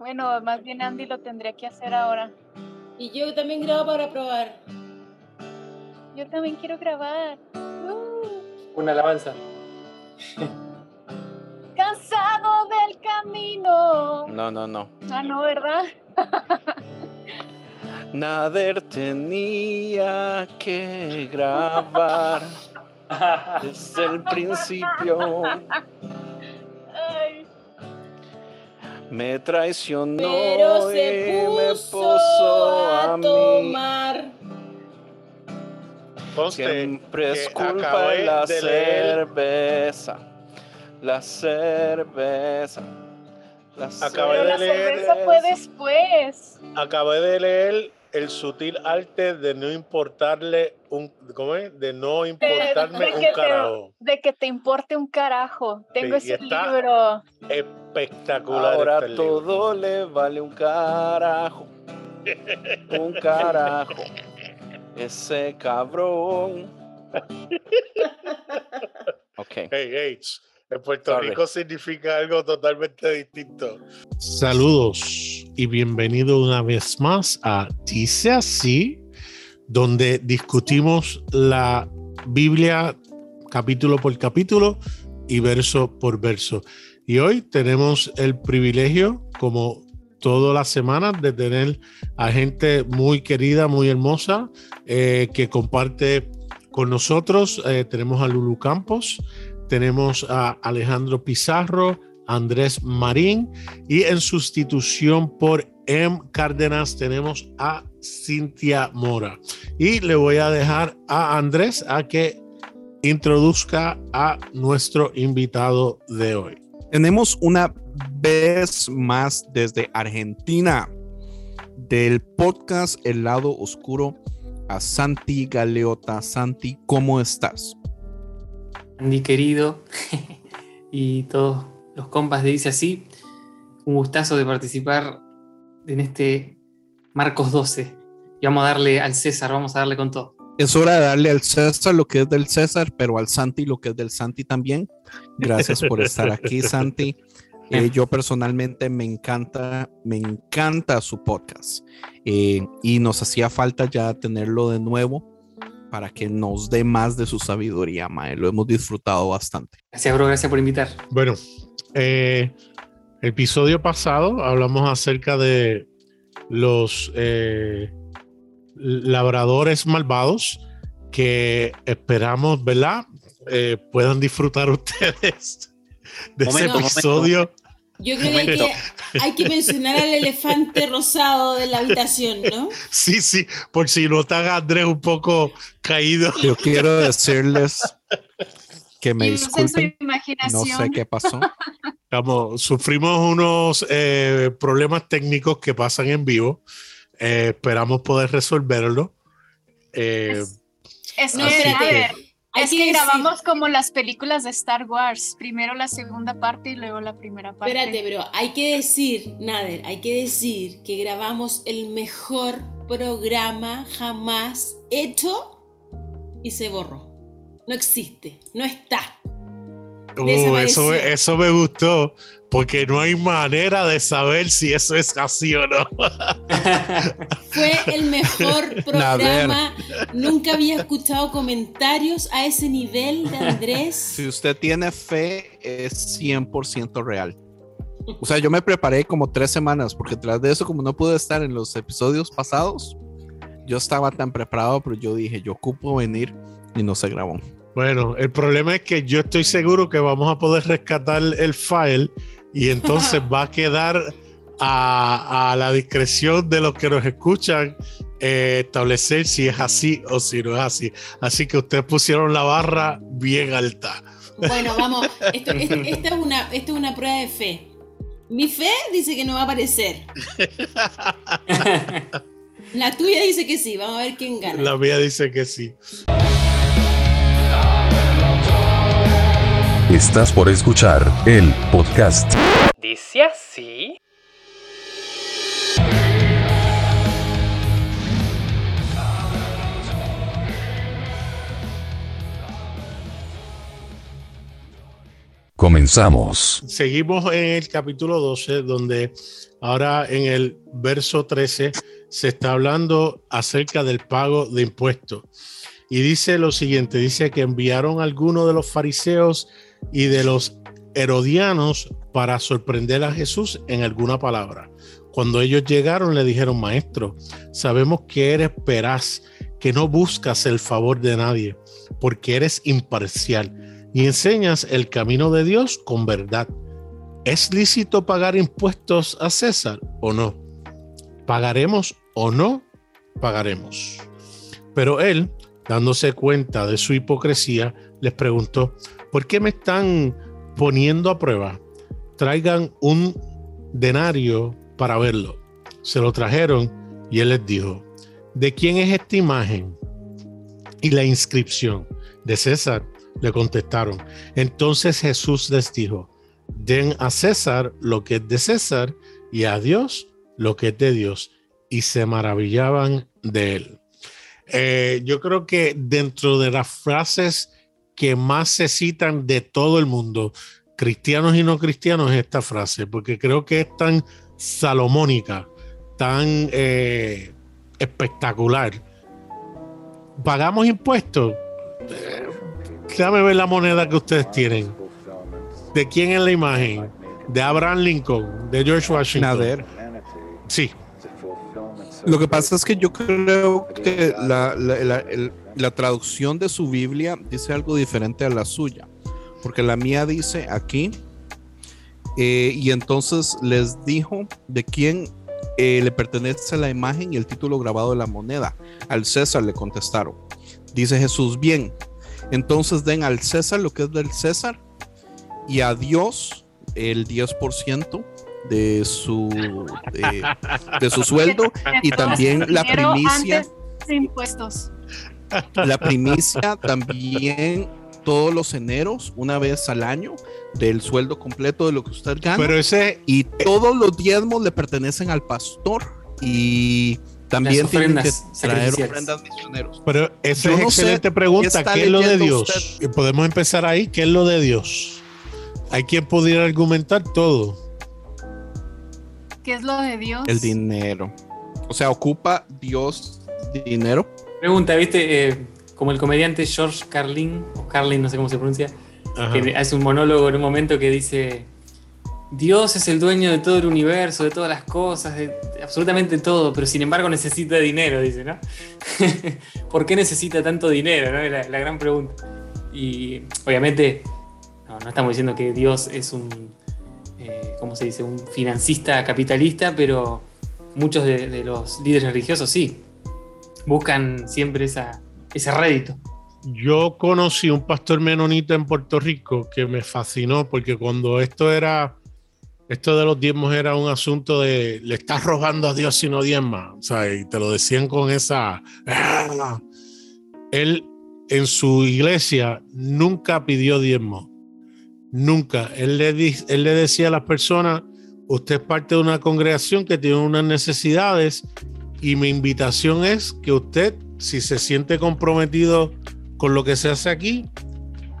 Bueno, más bien Andy lo tendría que hacer ahora. Y yo también grabo para probar. Yo también quiero grabar. Uh. Una alabanza. Cansado del camino. No, no, no. Ah, no, ¿verdad? Nader tenía que grabar desde el principio. Me traicionó Pero y se me puso puso a a mí. tomar. Siempre es culpa de la de cerveza. La cerveza. La Acabé pero de la leer cerveza fue después. Acabé de leer el sutil arte de no importarle un, ¿cómo es? De no importarme de un que te- carajo. De que te importe un carajo. Tengo Sí, ese libro. Espectacular. Ahora este libro. todo le vale un carajo. Un carajo. Ese cabrón. Ok. Hey, hey, en Puerto Sorry. Rico significa algo totalmente distinto. Saludos y bienvenido una vez más a Dice así, donde discutimos la Biblia capítulo por capítulo y verso por verso. Y hoy tenemos el privilegio, como todas las semanas, de tener a gente muy querida, muy hermosa, eh, que comparte con nosotros. Eh, tenemos a Lulu Campos, tenemos a Alejandro Pizarro, Andrés Marín y en sustitución por M. Cárdenas tenemos a Cintia Mora. Y le voy a dejar a Andrés a que introduzca a nuestro invitado de hoy. Tenemos una vez más desde Argentina del podcast El lado oscuro a Santi Galeota. Santi, ¿cómo estás? Andy querido y todos los compas de Dice Así, un gustazo de participar en este Marcos 12. Y vamos a darle al César, vamos a darle con todo. Es hora de darle al César lo que es del César, pero al Santi lo que es del Santi también. Gracias por estar aquí, Santi. Eh, yo personalmente me encanta, me encanta su podcast Eh, y nos hacía falta ya tenerlo de nuevo para que nos dé más de su sabiduría, Mae. Lo hemos disfrutado bastante. Gracias, bro, gracias por invitar. Bueno, eh, episodio pasado hablamos acerca de los eh, labradores malvados que esperamos, ¿verdad? Eh, puedan disfrutar ustedes de Momento, ese momento. episodio. Yo creo que hay, que hay que mencionar al elefante rosado de la habitación, ¿no? Sí, sí, por si notan a Andrés un poco caído. Yo quiero decirles que me disculpen. No sé qué pasó. Vamos, sufrimos unos eh, problemas técnicos que pasan en vivo. Eh, esperamos poder resolverlo. Eh, Es No, que, espérate. a ver, Hay es que que decir- grabamos como las películas de Star Wars. Primero la segunda parte y luego la primera parte. Espérate, pero hay que decir, Nader, hay que decir que grabamos el mejor programa jamás hecho y se borró. No existe, no está. uh, eso, eso me gustó, porque no hay manera de saber si eso es así o no. Fue el mejor programa. Nunca había escuchado comentarios a ese nivel de Andrés. Si usted tiene fe, es 100% real. O sea, yo me preparé como tres semanas, porque tras de eso, como no pude estar en los episodios pasados, yo estaba tan preparado, pero yo dije, yo ocupo venir y no se grabó. Bueno, el problema es que yo estoy seguro que vamos a poder rescatar el file y entonces va a quedar a, a la discreción de los que nos escuchan eh, establecer si es así o si no es así. Así que ustedes pusieron la barra bien alta. Bueno, vamos, esto, esto- esta es una, esto es una prueba de fe. Mi fe dice que no va a aparecer. La tuya dice que sí. Vamos a ver quién gana. La mía dice que sí. Estás por escuchar el podcast Dice así. Comenzamos. Seguimos en el capítulo 12, donde ahora en el verso 13 se está hablando acerca del pago de impuestos. Y dice lo siguiente, dice que enviaron a algunos de los fariseos y de los herodianos para sorprender a Jesús en alguna palabra. Cuando ellos llegaron le dijeron, maestro, sabemos que eres peraz, que no buscas el favor de nadie, porque eres imparcial y enseñas el camino de Dios con verdad. ¿Es lícito pagar impuestos a César o no? ¿Pagaremos o no pagaremos? Pero él, dándose cuenta de su hipocresía, les preguntó, ¿por qué me están poniendo a prueba? Traigan un denario para verlo. Se lo trajeron y él les dijo, ¿de quién es esta imagen? Y la inscripción de César le contestaron. Entonces Jesús les dijo, den a César lo que es de César y a Dios lo que es de Dios. Y se maravillaban de él. Eh, yo creo que dentro de las frases que más se citan de todo el mundo, cristianos y no cristianos, es esta frase, porque creo que es tan salomónica, tan eh, espectacular. ¿Pagamos impuestos? Déjame ver la moneda que ustedes tienen. ¿De quién es la imagen? De Abraham Lincoln, de George Washington. Nader. Sí. Lo que pasa es que yo creo que la, la- la- el- la traducción de su Biblia dice algo diferente a la suya. Porque la mía dice aquí, eh, y entonces les dijo de quién eh, le pertenece la imagen y el título grabado de la moneda. Al César le contestaron. Dice Jesús, bien, entonces den al César lo que es del César y a Dios el 10% de su, de, de su sueldo y también la primicia, antes de impuestos. La primicia también todos los eneros, una vez al año, del sueldo completo de lo que usted gana. Pero ese, y todos los diezmos le pertenecen al pastor y también tienen que traer ofrendas misioneros. pero esa Yo es no sé excelente pregunta. ¿Qué es lo de Dios? usted. Y podemos empezar ahí. ¿Qué es lo de Dios? Hay quien pudiera argumentar todo. ¿Qué es lo de Dios? El dinero. O sea, ocupa Dios dinero. Pregunta, ¿viste? Eh, como el comediante George Carlin, o Carlin, no sé cómo se pronuncia, Ajá. que hace un monólogo en un momento que dice: Dios es el dueño de todo el universo, de todas las cosas, de, absolutamente todo, pero sin embargo necesita dinero, dice, ¿no? ¿Por qué necesita tanto dinero? ¿no? Es la, la gran pregunta. Y obviamente, no, no estamos diciendo que Dios es un, eh, ¿cómo se dice? Un financista capitalista, pero muchos de, de los líderes religiosos sí. Buscan siempre esa, ese rédito. Yo conocí un pastor menonita en Puerto Rico que me fascinó porque cuando esto era, esto de los diezmos era un asunto de le estás robando a Dios si no diezma, o sea, y te lo decían con esa. ¡ah! Él en su iglesia nunca pidió diezmo, nunca. Él le, él le decía a las personas, usted es parte de una congregación que tiene unas necesidades y mi invitación es que usted, si se siente comprometido con lo que se hace aquí,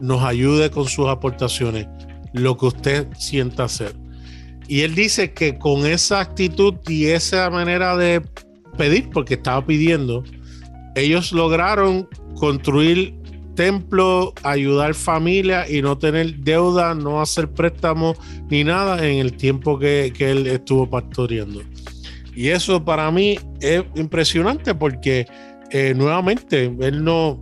nos ayude con sus aportaciones, lo que usted sienta hacer. Y él dice que con esa actitud y esa manera de pedir, porque estaba pidiendo, ellos lograron construir templo, ayudar familia y no tener deuda, no hacer préstamos ni nada en el tiempo que, que él estuvo pastoreando. Y eso para mí es impresionante porque eh, nuevamente él no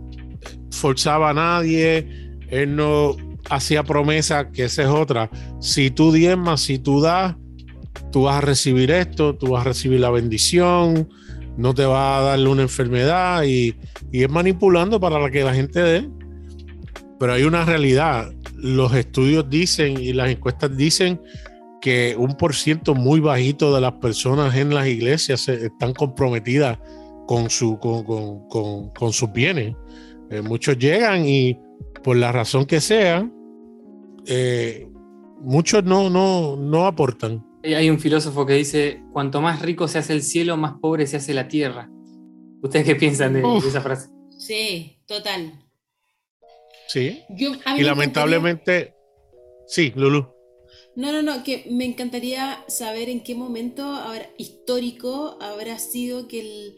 forzaba a nadie, él no hacía promesas, que esa es otra. Si tú diezmas, si tú das, tú vas a recibir esto, tú vas a recibir la bendición, no te va a darle una enfermedad y, y es manipulando para que la gente dé. Pero hay una realidad. Los estudios dicen y las encuestas dicen que un por ciento muy bajito de las personas en las iglesias están comprometidas con, su, con, con- con- con sus bienes. Eh, muchos llegan y por la razón que sea, eh, muchos no, no, no aportan. Hay un filósofo que dice, cuanto más rico se hace el cielo, más pobre se hace la tierra. ¿Ustedes qué piensan de, Uf. esa frase? Sí, total. Sí. Yo, Y me lamentablemente, Sí, Lulu. No, no, no, que me encantaría saber en qué momento histórico habrá sido que el,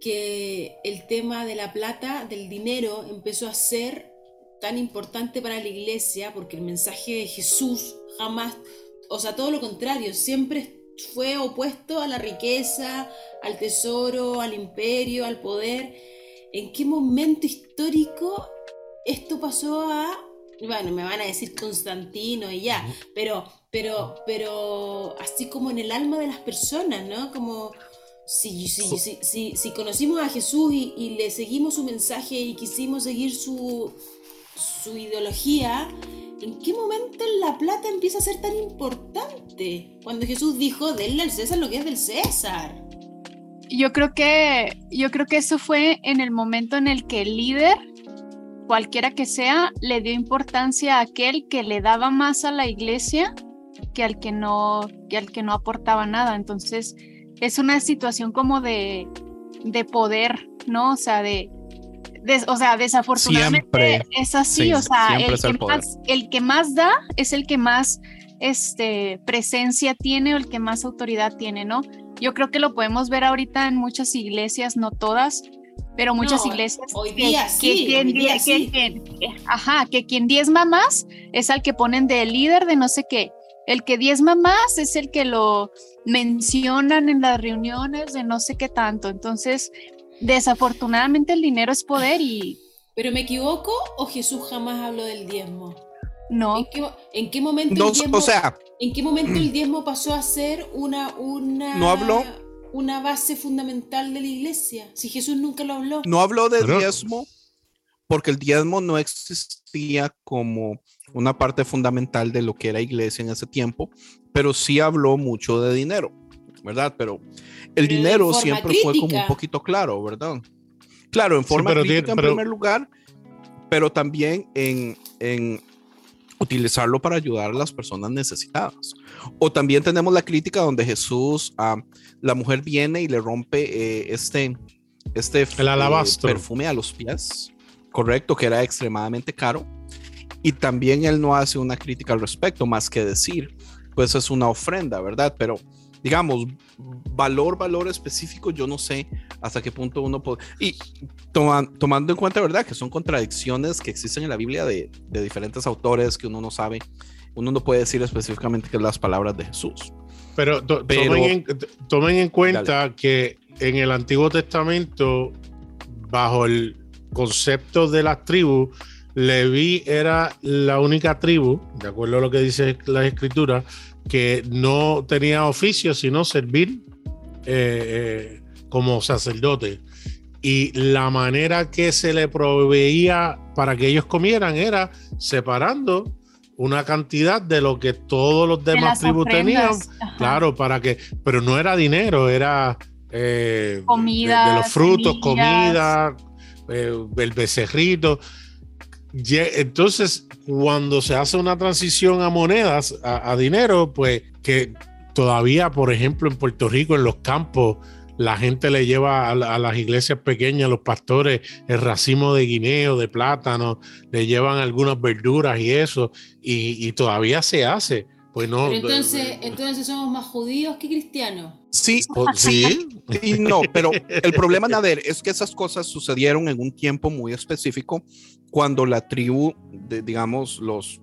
que el tema de la plata, del dinero, empezó a ser tan importante para la iglesia, porque el mensaje de Jesús jamás, o sea, todo lo contrario, siempre fue opuesto a la riqueza, al tesoro, al imperio, al poder. ¿En qué momento histórico esto pasó a... Bueno, me van a decir Constantino y ya, pero, pero, pero así como en el alma de las personas, ¿no? Como si, si, si, si, si conocimos a Jesús y, y le seguimos su mensaje y quisimos seguir su, su ideología, ¿en qué momento la plata empieza a ser tan importante? Cuando Jesús dijo, denle al César lo que es del César. Yo creo que, yo creo que eso fue en el momento en el que el líder, cualquiera que sea, le dio importancia a aquel que le daba más a la iglesia que al que no, que al que no aportaba nada. Entonces, es una situación como de, de poder, ¿no? O sea, de, de- o sea, desafortunadamente Siempre. es así, Sí, o sea, el que, el más, el que más da es el que más este, presencia tiene o el que más autoridad tiene, ¿no? Yo creo que lo podemos ver ahorita en muchas iglesias, no todas, pero muchas No, iglesias. hoy que- día que sí, quien hoy día die- sí. que ajá, que quien diezma más es al que ponen de líder de no sé qué. El que diezma más es el que lo mencionan en las reuniones de no sé qué tanto. Entonces, desafortunadamente el dinero es poder y ¿Pero me equivoco o Jesús jamás habló del diezmo? no. ¿En qué, en qué momento No, el diezmo, o sea, ¿En qué momento el diezmo pasó a ser una, una, No habló. Una base fundamental de la iglesia? Si Jesús nunca lo habló. no habló de Pero- diezmo porque el diezmo no existía como una parte fundamental de lo que era iglesia en ese tiempo, pero sí habló mucho de dinero, ¿verdad? Pero el Pero dinero siempre fue como crítica. un poquito claro, ¿verdad? Claro, en forma pero crítica tiene- en pero- primer lugar, pero también en, en utilizarlo para ayudar a las personas necesitadas. O también tenemos la crítica donde Jesús, ah, la mujer viene y le rompe eh, este, este El eh, alabastro. perfume a los pies, correcto, que era extremadamente caro. Y también él no hace una crítica al respecto, más que decir, pues es una ofrenda, ¿verdad? Pero digamos, valor, valor específico, yo no sé hasta qué punto uno puede... Y toma- tomando en cuenta, ¿verdad? Que son contradicciones que existen en la Biblia de, de diferentes autores que uno no sabe, uno no puede decir específicamente que es las palabras de Jesús. Pero, to- Pero- Tomen, en, tomen en cuenta que en el Antiguo Testamento, bajo el concepto de las tribus, Leví era la única tribu, de acuerdo a lo que dice la escritura, que no tenía oficio sino servir eh, eh, como sacerdote. Y la manera que se le proveía para que ellos comieran era separando una cantidad de lo que todos los de demás tribus tenían ajá. Claro, para que, pero no era dinero, era eh, de- Comida, de, los frutos, semillas. comida, eh, el becerrito. Entonces, cuando se hace una transición a monedas, a, dinero, pues que todavía, por ejemplo, en Puerto Rico, en los campos, la gente le lleva a, la- a las iglesias pequeñas, los pastores, el racimo de guineo, de plátano, le llevan algunas verduras y eso, y todavía se hace. Pues no. Pero entonces, entonces somos más judíos que cristianos. Sí, sí, y no, pero el problema, Nader, es que esas cosas sucedieron en un tiempo muy específico cuando la tribu, de, digamos, los,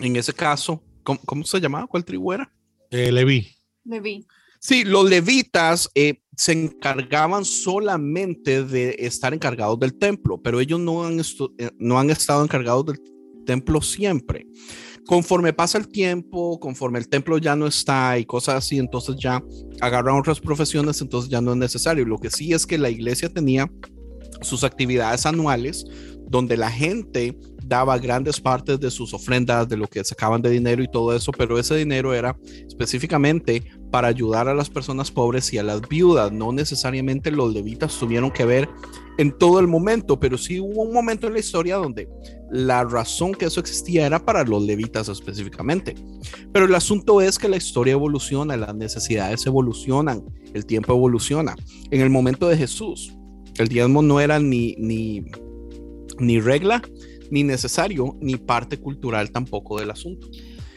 en ese caso, ¿cómo, cómo se llamaba? ¿Cuál tribu era? eh, Leví. Leví. Sí, los levitas eh, se encargaban solamente de estar encargados del templo, pero ellos no han, estu- eh, no han estado encargados del templo siempre. Conforme pasa el tiempo, conforme el templo ya no está y cosas así, entonces ya agarran otras profesiones, entonces ya no es necesario. Lo que sí es que la iglesia tenía sus actividades anuales donde la gente daba grandes partes de sus ofrendas, de lo que sacaban de dinero y todo eso, pero ese dinero era específicamente para ayudar a las personas pobres y a las viudas. No necesariamente los levitas tuvieron que ver en todo el momento, pero sí hubo un momento en la historia donde la razón que eso existía era para los levitas específicamente. Pero el asunto es que la historia evoluciona, las necesidades evolucionan, el tiempo evoluciona. En el momento de Jesús, el diezmo no era ni, ni, ni regla ni necesario, ni parte cultural tampoco del asunto.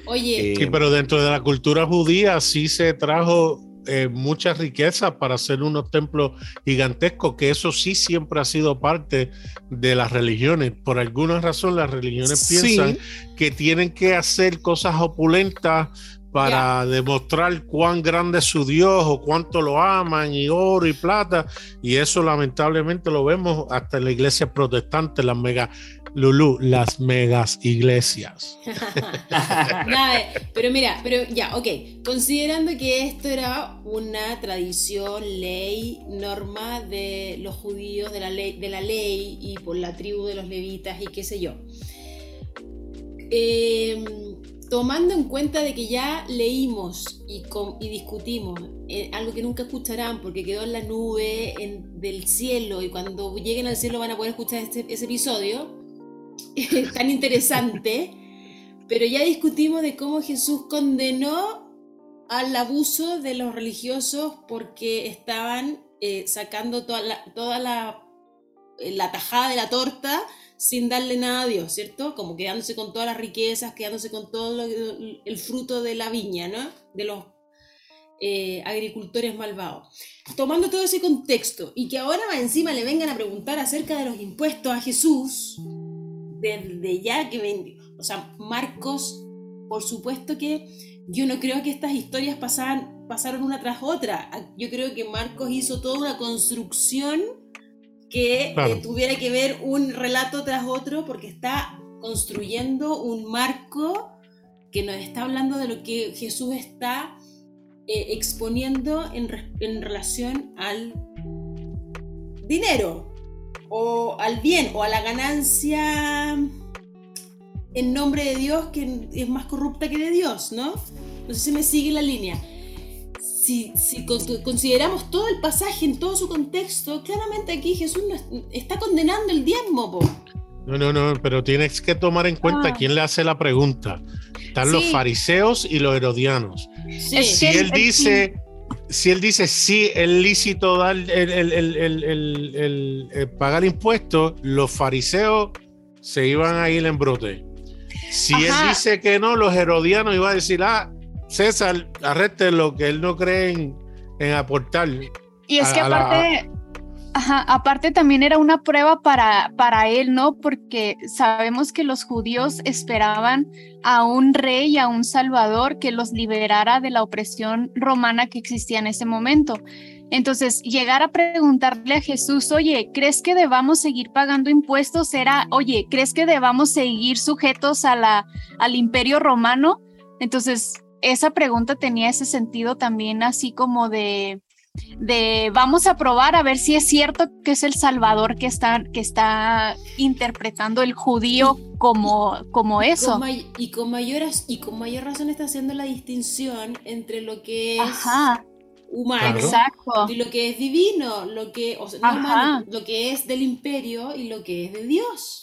Oye, Eh, Sí, pero dentro de la cultura judía sí se trajo eh, mucha riqueza para hacer unos templos gigantescos, que eso sí siempre ha sido parte de las religiones. Por alguna razón las religiones Sí. piensan que tienen que hacer cosas opulentas para demostrar cuán grande es su Dios o cuánto lo aman y oro y plata. Y eso lamentablemente lo vemos hasta en la iglesia protestante, las mega, Lulú, las megas iglesias. Nada, pero mira, pero ya, ok. Considerando que esto era una tradición, ley, norma de los judíos, de la ley, de la ley y por la tribu de los levitas y qué sé yo. Eh, tomando en cuenta de que ya leímos y, discutimos eh, algo que nunca escucharán porque quedó en la nube del cielo y cuando lleguen al cielo van a poder escuchar este- ese episodio tan interesante, pero ya discutimos de cómo Jesús condenó al abuso de los religiosos porque estaban eh, sacando toda eh, la tajada de la torta sin darle nada a Dios, ¿cierto? Como quedándose con todas las riquezas, quedándose con todo lo- el fruto de la viña, ¿no? De los eh, agricultores malvados. Tomando todo ese contexto y que ahora encima le vengan a preguntar acerca de los impuestos a Jesús, desde ya que ven, o sea, Marcos, por supuesto que yo no creo que estas historias pasaran, pasaron una tras otra. Yo creo que Marcos hizo toda una construcción que Claro. eh, tuviera que ver un relato tras otro porque está construyendo un marco que nos está hablando de lo que Jesús está eh, exponiendo en, re- en relación al dinero o al bien o a la ganancia en nombre de Dios que es más corrupta que de Dios, ¿no? No sé si me sigue la línea. Si, si con- consideramos todo el pasaje en todo su contexto, claramente aquí Jesús no está condenando el diezmo, po. No, no, no, pero tienes que tomar en cuenta Ah. quién le hace la pregunta. Están los fariseos y los herodianos. Sí. Si él dice, si él dice sí, es lícito dar el, el- el- el- el- el- el pagar impuestos, los fariseos se iban a ir en brote. Si él dice que no, los herodianos iban a decir, ah, César, arreste lo que él no cree en, en aportar. Y es a- que aparte, ajá, aparte también era una prueba para, para él, ¿no? Porque sabemos que los judíos esperaban a un rey, a un salvador que los liberara de la opresión romana que existía en ese momento. Entonces, llegar a preguntarle a Jesús, oye, ¿crees que debamos seguir pagando impuestos? Era, oye, ¿crees que debamos seguir sujetos a la, al imperio romano? Entonces, esa pregunta tenía ese sentido también así como de, de vamos a probar a ver si es cierto que es el Salvador que está, que está interpretando el judío como, como eso. Con may- y, con mayor, as- y con mayor razón está haciendo la distinción entre lo que es Ajá, humano exacto. y lo que es divino, lo que, o sea, no Ajá. humano, lo que es del imperio y lo que es de Dios.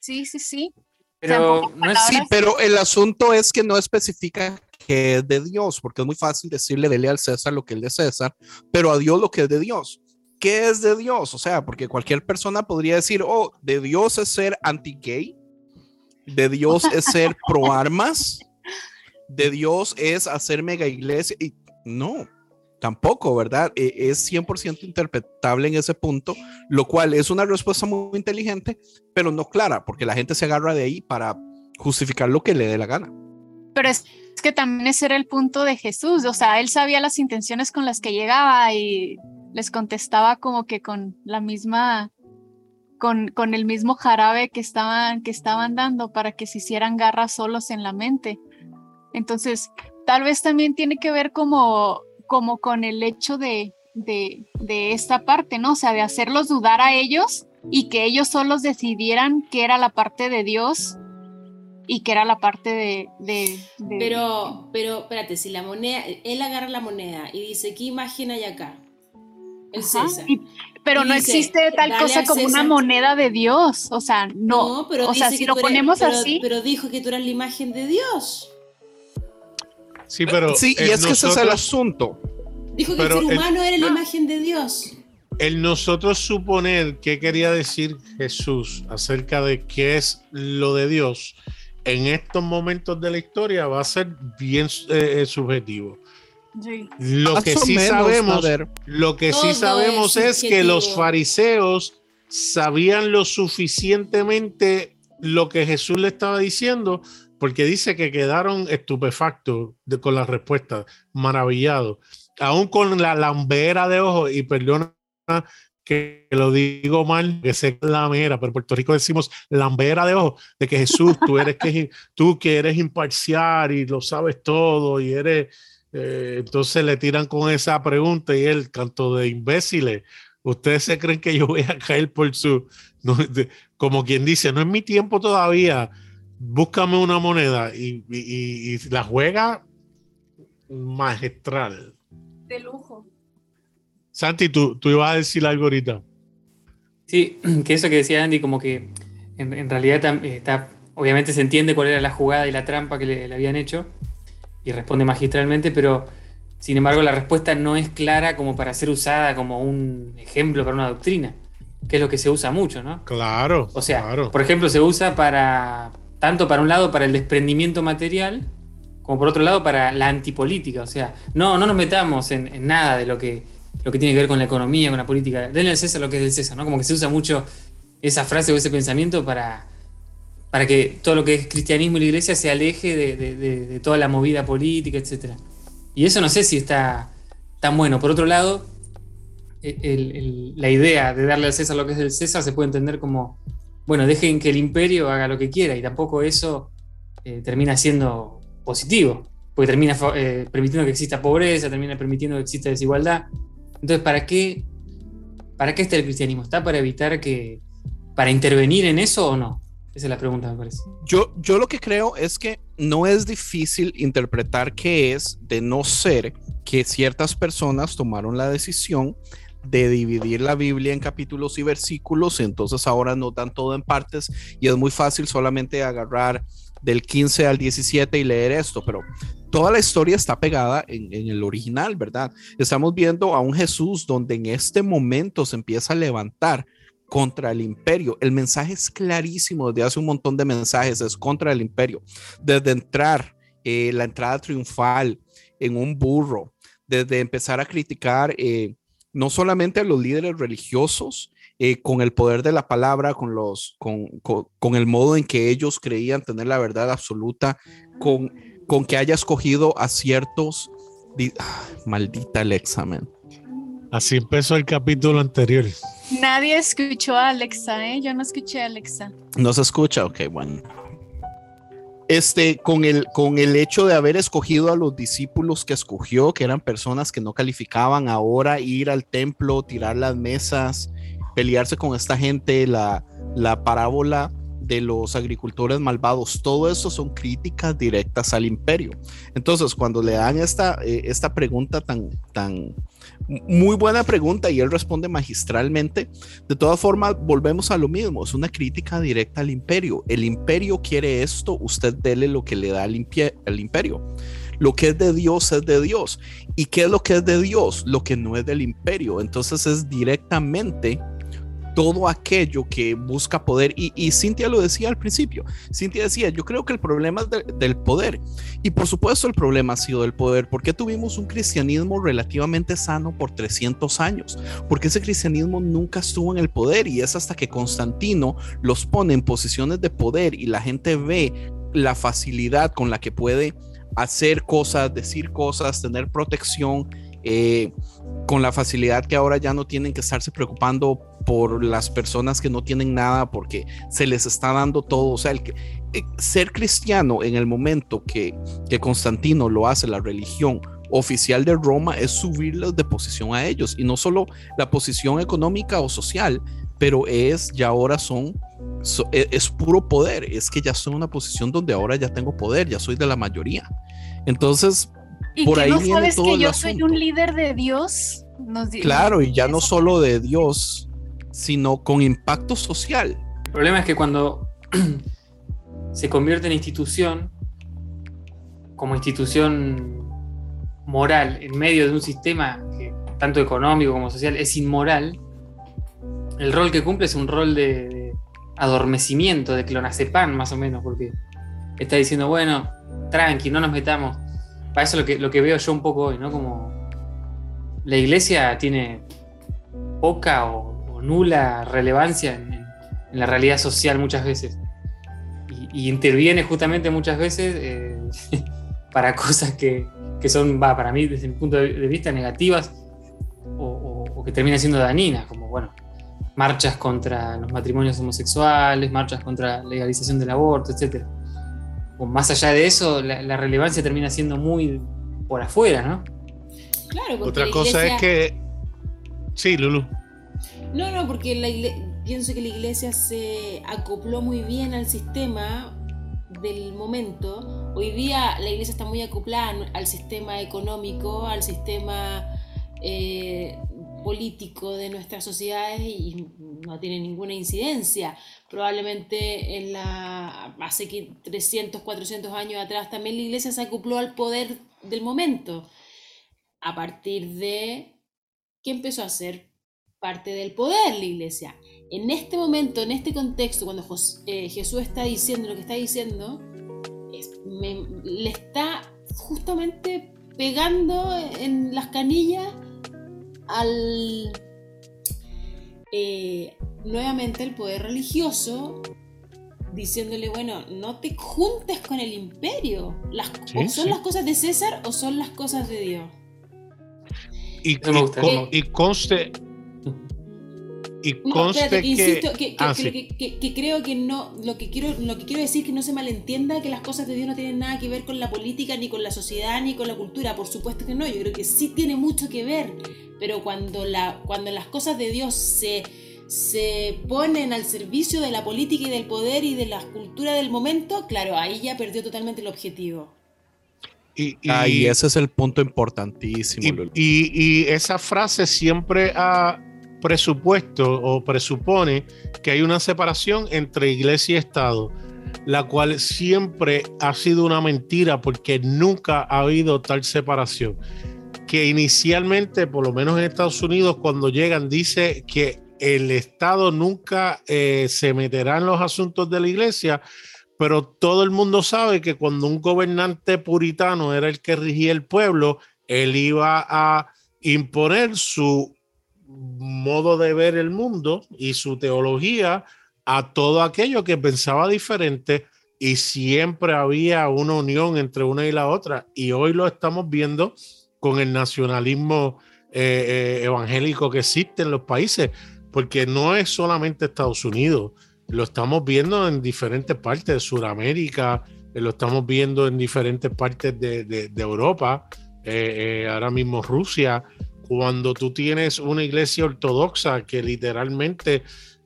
Sí, sí, sí. Pero no es Sí, pero el asunto es que no especifica que es de Dios, porque es muy fácil decirle dele al César lo que es de César, pero a Dios lo que es de Dios. ¿Qué es de Dios? O sea, porque cualquier persona podría decir, oh, de Dios es ser anti-gay, de Dios es ser pro armas, de Dios es hacer mega iglesia. Y no, tampoco, ¿verdad? Eh, es 100% interpretable en ese punto, lo cual es una respuesta muy inteligente, pero no clara, porque la gente se agarra de ahí para justificar lo que le dé la gana. Pero es, es que también ese era el punto de Jesús. O sea, él sabía las intenciones con las que llegaba y les contestaba como que con la misma, con, con el mismo jarabe que estaban, que estaban dando para que se hicieran garras solos en la mente. Entonces, tal vez también tiene que ver como, como con el hecho de, de, de esta parte, ¿no? O sea, de hacerlos dudar a ellos y que ellos solos decidieran qué era la parte de Dios y que era la parte de... de- de- Pero, pero, espérate, si la moneda, él agarra la moneda y dice, ¿qué imagen hay acá? El Ajá, César. y- pero Y no dice, existe tal "Dale cosa como una César". moneda de Dios. O sea, no. pero o sea, si lo eres- ponemos pero- así, Pero dijo que tú eras la imagen de Dios. Sí, pero sí, y eh, es que ese es el nosotros- asunto. Dijo que Pero el ser el- humano era la imagen de Dios. el nosotros suponer qué quería decir Jesús acerca de qué es lo de Dios en estos momentos de la historia va a ser bien eh, eh, subjetivo. Sí. Lo que sí menos, sabemos, lo que sí sabemos es es que los fariseos sabían lo suficientemente lo que Jesús le estaba diciendo, porque dice que quedaron estupefactos de- con la respuesta, maravillados, aún con la lambera de ojos, y perdona que lo digo mal, que sé que es la mera, pero Puerto Rico decimos lambera de ojos, de que Jesús, tú eres que tú que eres imparcial y lo sabes todo y eres eh, entonces le tiran con esa pregunta y él, canto de imbéciles, ustedes se creen que yo voy a caer por su, no, como quien dice, no es mi tiempo todavía, búscame una moneda y, y- y- y la juega magistral. De lujo. Santi, tú, tú ibas a decir algo ahorita. Sí, que eso que decía Andy, como que en, en realidad eh, está, obviamente se entiende cuál era la jugada y la trampa que le, le habían hecho y responde magistralmente, pero sin embargo la respuesta no es clara como para ser usada como un ejemplo para una doctrina, que es lo que se usa mucho, ¿no? Claro. O sea, claro. por ejemplo, se usa para, tanto para un lado para el desprendimiento material, como por otro lado para la antipolítica. O sea, no, no nos metamos en, nada de lo que, lo que tiene que ver con la economía, con la política. Denle al César lo que es del César, ¿no? Como que se usa mucho esa frase o ese pensamiento para, para que todo lo que es cristianismo y la iglesia se aleje de, de- toda la movida política, etc. Y eso no sé si está tan bueno. Por otro lado, el- la idea de darle al César lo que es del César se puede entender como, bueno, dejen que el imperio haga lo que quiera y tampoco eso eh, termina siendo positivo, porque termina eh, permitiendo que exista pobreza, termina permitiendo que exista desigualdad. Entonces, ¿para qué, ¿para qué está el cristianismo? ¿Está para evitar que, para intervenir en eso o no? Esa es la pregunta, me parece. Yo, yo lo que creo es que no es difícil interpretar qué es de no ser que ciertas personas tomaron la decisión de dividir la Biblia en capítulos y versículos, entonces ahora nos dan todo en partes y es muy fácil solamente agarrar del 15 al 17 y leer esto, pero toda la historia está pegada en, en el original, ¿verdad? Estamos viendo a un Jesús donde en este momento se empieza a levantar contra el imperio. El mensaje es clarísimo desde hace un montón de mensajes, es contra el imperio. Desde entrar, eh, la entrada triunfal en un burro, desde empezar a criticar eh, no solamente a los líderes religiosos, eh, con el poder de la palabra, con, los, con, con, con el modo en que ellos creían tener la verdad absoluta, con, con que haya escogido a ciertos... ah, maldita el examen. Así empezó el capítulo anterior. Nadie escuchó a Alexa, ¿eh? Yo no escuché a Alexa. ¿No se escucha? Ok, bueno. Este, con el, con el hecho de haber escogido a los discípulos que escogió, que eran personas que no calificaban ahora, ir al templo, tirar las mesas, pelearse con esta gente, la, la parábola de los agricultores malvados, todo eso son críticas directas al imperio. Entonces, cuando le dan esta, eh, esta pregunta tan, tan, muy buena pregunta y él responde magistralmente, de todas formas, volvemos a lo mismo, es una crítica directa al imperio. El imperio quiere esto, usted dele lo que le da al, imperio. Lo que es de Dios es de Dios. ¿Y qué es lo que es de Dios? Lo que no es del imperio. Entonces es directamente todo aquello que busca poder. Y, y Cintia lo decía al principio. Cintia decía, yo creo que el problema es de- del poder. Y por supuesto el problema ha sido del poder. porque tuvimos un cristianismo relativamente sano por 300 años? Porque ese cristianismo nunca estuvo en el poder y es hasta que Constantino los pone en posiciones de poder y la gente ve la facilidad con la que puede hacer cosas, decir cosas, tener protección, eh, con la facilidad que ahora ya no tienen que estarse preocupando por las personas que no tienen nada porque se les está dando todo. O sea, el eh, ser cristiano en el momento que, que Constantino lo hace, la religión oficial de Roma, es subirles de posición a ellos. Y no solo la posición económica o social, pero es ya ahora son, so- e- es, puro poder. Es que ya soy en una posición donde ahora ya tengo poder, ya soy de la mayoría. Entonces, ¿Y Por que ahí no viene sabes todo que yo soy un líder de Dios? Nos claro, y ya no solo de Dios, sino con impacto social. El problema es que cuando se convierte en institución, como institución moral, en medio de un sistema que tanto económico como social es inmoral, el rol que cumple es un rol de, de adormecimiento, de clonazepam, más o menos, porque está diciendo, bueno, tranqui, no nos metamos. Para eso lo que, lo que veo yo un poco hoy, ¿no? Como la iglesia tiene poca o, o nula relevancia en, en- la realidad social muchas veces. Y, interviene justamente muchas veces eh, para cosas que, que son, va, para mí, desde mi punto de vista, negativas o, o- que terminan siendo dañinas, como, bueno, marchas contra los matrimonios homosexuales, marchas contra la legalización del aborto, etc. O más allá de eso, la, la relevancia termina siendo muy por afuera, ¿no? Claro, porque Otra cosa iglesia- es que. Sí, Lulu. No, no, porque la igle- pienso que la iglesia se acopló muy bien al sistema del momento. Hoy día la iglesia está muy acoplada al sistema económico, al sistema eh, político de nuestras sociedades y no tiene ninguna incidencia. Probablemente en la, hace que 300, 400 años atrás también la iglesia se acopló al poder del momento. A partir de que empezó a ser parte del poder la iglesia. En este momento, en este contexto, cuando eh, Jesús está diciendo lo que está diciendo, le está justamente pegando en las canillas al eh, nuevamente el poder religioso diciéndole, bueno, no te juntes con el imperio. Las, Sí, o son sí. las cosas de César o son las cosas de Dios. Y, gusta, y conste. No, espérate, que insisto, que, que- ah, que sí. lo que, que- que creo que no, lo que quiero, lo que quiero decir que no se malentienda que las cosas de Dios no tienen nada que ver con la política, ni con la sociedad, ni con la cultura. Por supuesto que no, yo creo que sí tiene mucho que ver. Pero cuando la, cuando las cosas de Dios se, se ponen al servicio de la política y del poder y de la cultura del momento, claro, ahí ya perdió totalmente el objetivo. Y, y- Ah, y ese es el punto importantísimo. y- y esa frase siempre ha presupuesto o presupone que hay una separación entre iglesia y Estado, la cual siempre ha sido una mentira porque nunca ha habido tal separación. Que inicialmente, por lo menos en Estados Unidos, cuando llegan, dice que el Estado nunca eh, se meterá en los asuntos de la iglesia, pero todo el mundo sabe que cuando un gobernante puritano era el que regía el pueblo, él iba a imponer su modo de ver el mundo y su teología a todo aquello que pensaba diferente y siempre había una unión entre una y la otra. Y hoy lo estamos viendo con el nacionalismo eh, eh, evangélico que existe en los países porque no es solamente Estados Unidos. Lo estamos viendo en diferentes partes de Sudamérica, lo estamos viendo en diferentes partes de, de- de Europa, eh, ahora mismo Rusia, cuando tú tienes una iglesia ortodoxa que literalmente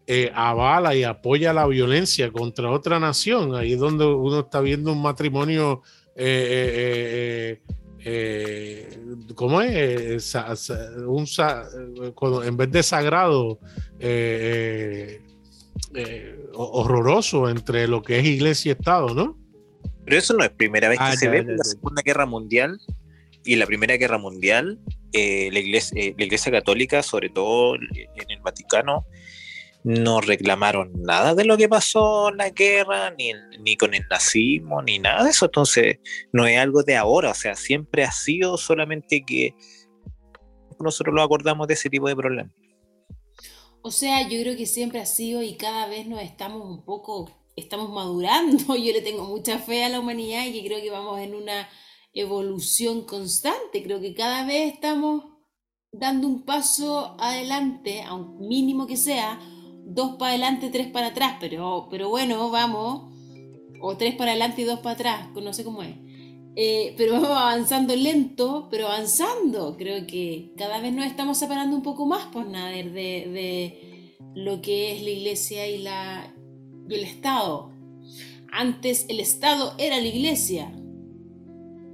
eh, avala y apoya la violencia contra otra nación, ahí es donde uno está viendo un matrimonio, eh, eh, eh, eh, ¿cómo es? Sa- sa- un sa- cuando- en vez de sagrado, eh, eh, eh, ho- horroroso entre lo que es iglesia y Estado, ¿no? Pero eso no es primera vez que Ah, se ya, ve ya, en la. Segunda Guerra Mundial y la Primera Guerra Mundial, eh, la, iglesia, eh, la Iglesia Católica, sobre todo en el Vaticano, no reclamaron nada de lo que pasó en la guerra, ni, ni con el nazismo, ni nada de eso. Entonces, no es algo de ahora, o sea, siempre ha sido solamente que nosotros lo acordamos de ese tipo de problemas. O sea, yo creo que siempre ha sido y cada vez nos estamos un poco, estamos madurando. Yo le tengo mucha fe a la humanidad y creo que vamos en una evolución constante. Creo que cada vez estamos dando un paso adelante, a un mínimo que sea, dos para adelante, tres para atrás, pero, pero bueno, vamos, o tres para adelante y dos para atrás, no sé cómo es. Eh, pero vamos avanzando lento, pero avanzando. Creo que cada vez nos estamos separando un poco más, pues Nader, de, de lo que es la iglesia y, la, y el Estado. Antes el Estado era la iglesia.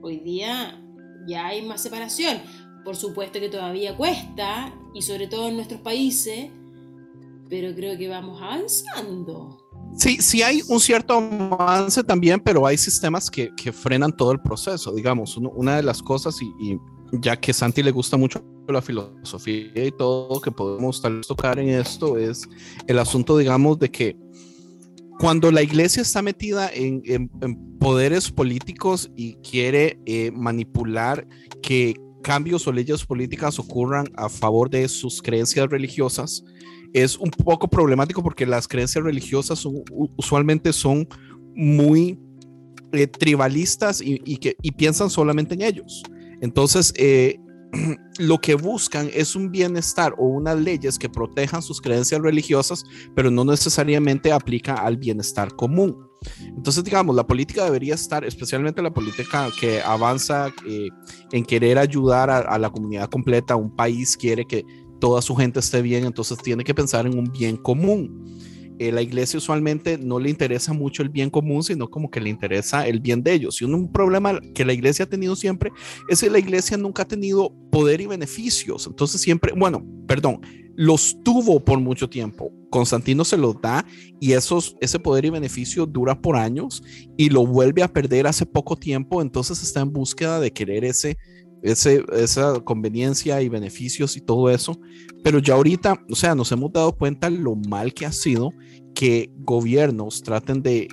Hoy día ya hay más separación. Por supuesto que todavía cuesta, y sobre todo en nuestros países, pero creo que vamos avanzando. Sí, sí hay un cierto avance también, pero hay sistemas que, que frenan todo el proceso. Digamos, una de las cosas, y, ya que Santi le gusta mucho la filosofía y todo que podemos tal vez tocar en esto es el asunto, digamos, de que cuando la iglesia está metida en, poderes políticos y quiere eh, manipular que cambios o leyes políticas ocurran a favor de sus creencias religiosas, es un poco problemático porque las creencias religiosas usualmente son muy eh, tribalistas y, que, piensan solamente en ellos. Entonces, eh, lo que buscan es un bienestar o unas leyes que protejan sus creencias religiosas, pero no necesariamente aplica al bienestar común. Entonces, digamos, la política debería estar, especialmente la política que avanza eh, en querer ayudar a, la comunidad completa, un país quiere que toda su gente esté bien, entonces tiene que pensar en un bien común. Eh, la iglesia usualmente no le interesa mucho el bien común, sino como que le interesa el bien de ellos. Y un, problema que la iglesia ha tenido siempre es que la iglesia nunca ha tenido poder y beneficios. Entonces siempre, bueno, perdón, los tuvo por mucho tiempo. Constantino se los da y esos, ese poder y beneficio dura por años y lo vuelve a perder hace poco tiempo. Entonces está en búsqueda de querer ese, ese, esa conveniencia y beneficios y todo eso. Pero ya ahorita, o sea, nos hemos dado cuenta lo mal que ha sido que gobiernos traten de,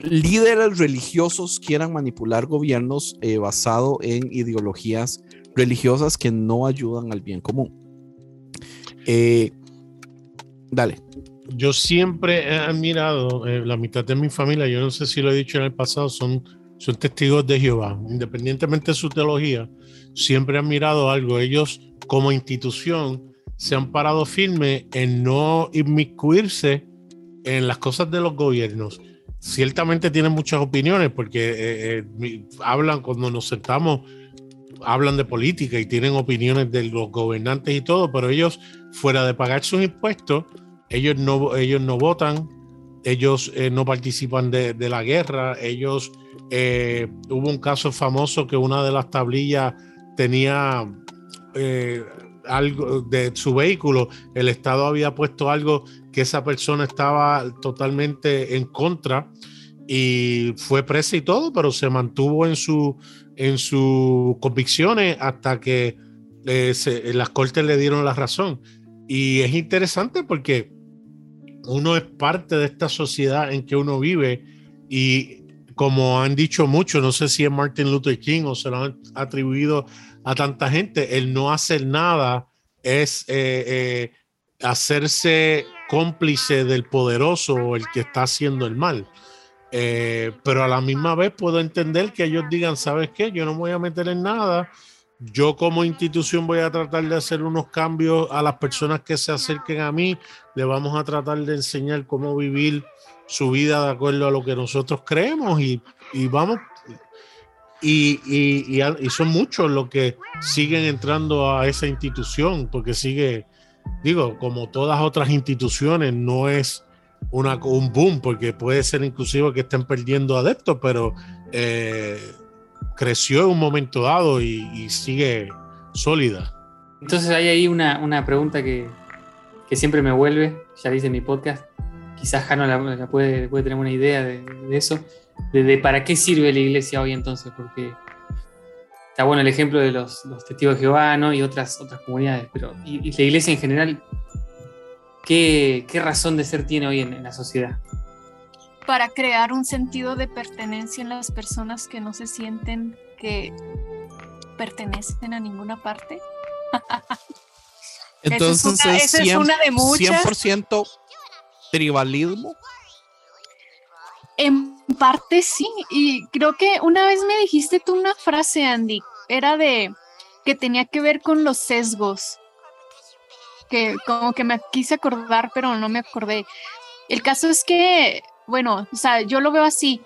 líderes religiosos quieran manipular gobiernos eh, basado en ideologías religiosas que no ayudan al bien común. Eh, dale. Yo siempre he admirado, eh, la mitad de mi familia, yo no sé si lo he dicho en el pasado, son, son testigos de Jehová, independientemente de su teología, siempre he admirado algo. Ellos como institución se han parado firme en no inmiscuirse en las cosas de los gobiernos. Ciertamente tienen muchas opiniones porque eh, eh, hablan cuando nos sentamos, hablan de política y tienen opiniones de los gobernantes y todo, pero ellos fuera de pagar sus impuestos, ellos no, ellos no votan, ellos eh, no participan de, la guerra, ellos, hubo un caso famoso que una de las tablillas tenía algo de su vehículo, el Estado había puesto algo que esa persona estaba totalmente en contra y fue presa y todo, pero se mantuvo en su en sus convicciones hasta que eh, las cortes le dieron la razón. Y es interesante porque uno es parte de esta sociedad en que uno vive y como han dicho muchos, no sé si es Martin Luther King o se lo han atribuido a tanta gente. El no hacer nada es eh, eh, hacerse cómplice del poderoso el que está haciendo el mal. Eh, pero a la misma vez puedo entender que ellos digan, ¿sabes qué? Yo no voy a meter en nada. Yo como institución voy a tratar de hacer unos cambios a las personas que se acerquen a mí. Le vamos a tratar de enseñar cómo vivir su vida de acuerdo a lo que nosotros creemos y vamos y, y, y, son muchos los que siguen entrando a esa institución, porque sigue, digo, como todas otras instituciones, no es una, un boom, porque puede ser inclusive que estén perdiendo adeptos, pero eh, creció en un momento dado y, sigue sólida. Entonces hay ahí una, una pregunta que, que, siempre me vuelve, ya dice mi podcast, quizás Jano la, puede, puede, tener una idea de, de eso de, para qué sirve la iglesia hoy entonces, porque está bueno el ejemplo de los, testigos de Jehová y otras, otras comunidades, pero y, la iglesia en general, ¿qué, razón de ser tiene hoy en, la sociedad? Para crear un sentido de pertenencia en las personas que no se sienten que pertenecen a ninguna parte. Entonces es, es, una de muchas. 100% tribalismo. En parte sí, y creo que una vez me dijiste tú una frase, Andy, era de que tenía que ver con los sesgos, que como que me quise acordar, pero no me acordé. El caso es que, bueno, o sea, yo lo veo así,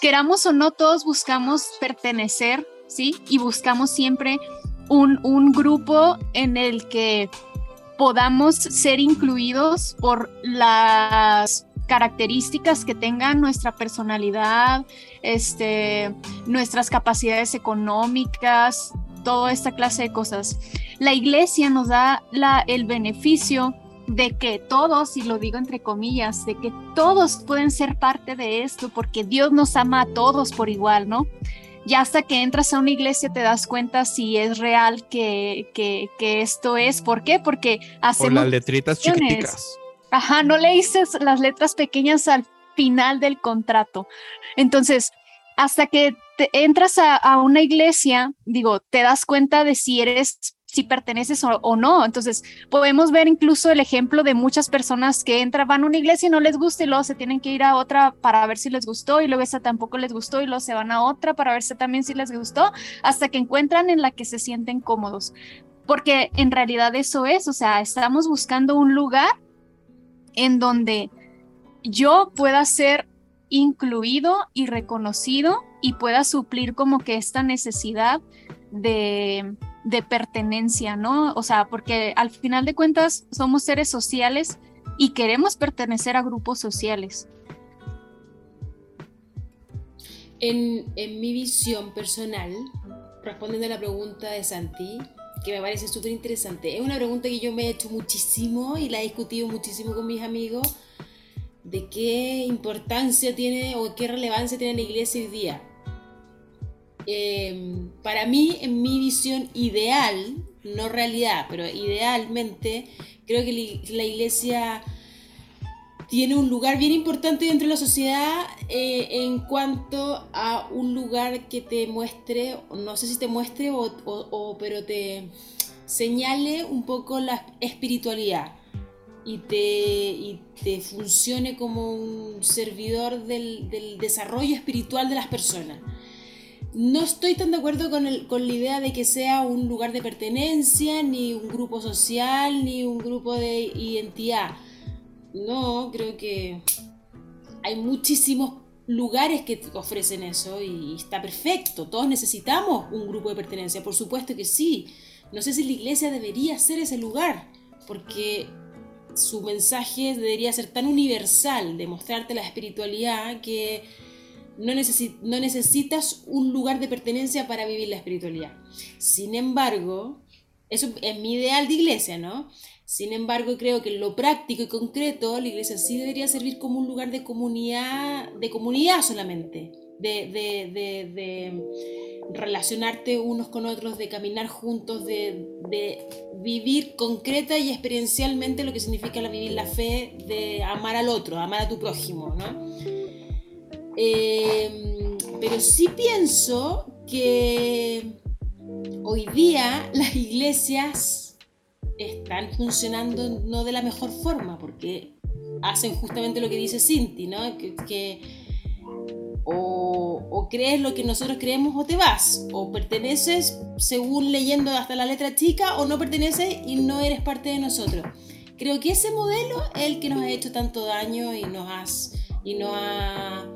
queramos o no, todos buscamos pertenecer, ¿sí? Y buscamos siempre un, un grupo en el que podamos ser incluidos por las características que tengan nuestra personalidad, este, nuestras capacidades económicas, toda esta clase de cosas. La iglesia nos da la, el beneficio de que todos, y lo digo entre comillas, de que todos pueden ser parte de esto porque Dios nos ama a todos por igual, ¿no? ya hasta que entras a una iglesia te das cuenta si es real que, que, que esto es. ¿Por qué? Porque hacemos... O las letritas chiquiticas. Ajá, no le dices las letras pequeñas al final del contrato. Entonces, hasta que te entras a, una iglesia, digo, te das cuenta de si eres si perteneces o, no. Entonces, podemos ver incluso el ejemplo de muchas personas que entran, van a una iglesia y no les gusta y luego se tienen que ir a otra para ver si les gustó y luego esa tampoco les gustó y luego se van a otra para ver si también si les gustó, hasta que encuentran en la que se sienten cómodos. Porque en realidad eso es, o sea, estamos buscando un lugar en donde yo pueda ser incluido y reconocido y pueda suplir como que esta necesidad de de pertenencia, ¿no? O sea, porque al final de cuentas somos seres sociales y queremos pertenecer a grupos sociales. En, mi visión personal, respondiendo a la pregunta de Santi, que me parece súper interesante, es una pregunta que yo me he hecho muchísimo y la he discutido muchísimo con mis amigos, de qué importancia tiene o qué relevancia tiene la iglesia hoy día. Em, para mí, en mi visión ideal, no realidad, pero idealmente, creo que la iglesia tiene un lugar bien importante dentro de la sociedad eh, en cuanto a un lugar que te muestre, no sé si te muestre o, pero te señale un poco la espiritualidad y te, te funcione como un servidor del, del desarrollo espiritual de las personas no estoy tan de acuerdo con, con, la idea de que sea un lugar de pertenencia, ni un grupo social, ni un grupo de identidad. No, creo que hay muchísimos lugares que ofrecen eso y está perfecto. Todos necesitamos un grupo de pertenencia, por supuesto que sí. No sé si la iglesia debería ser ese lugar, porque su mensaje debería ser tan universal de mostrarte la espiritualidad que no, no necesitas un lugar de pertenencia para vivir la espiritualidad. Sin embargo, eso es mi ideal de iglesia, ¿no? Sin embargo, creo que en lo práctico y concreto, la iglesia sí debería servir como un lugar de comunidad, de comunidad solamente, de, relacionarte unos con otros, de caminar juntos, de, vivir concreta y experiencialmente lo que significa la, vivir la fe, de amar al otro, amar a tu prójimo, ¿no? Em, pero sí pienso que hoy día las iglesias están funcionando no de la mejor forma, porque hacen justamente lo que dice Cinti, ¿no? Que, o, o, crees lo que nosotros creemos o te vas, o perteneces según leyendo hasta la letra chica, o no perteneces y no eres parte de nosotros. Creo que ese modelo es el que nos ha hecho tanto daño y nos, has, y nos ha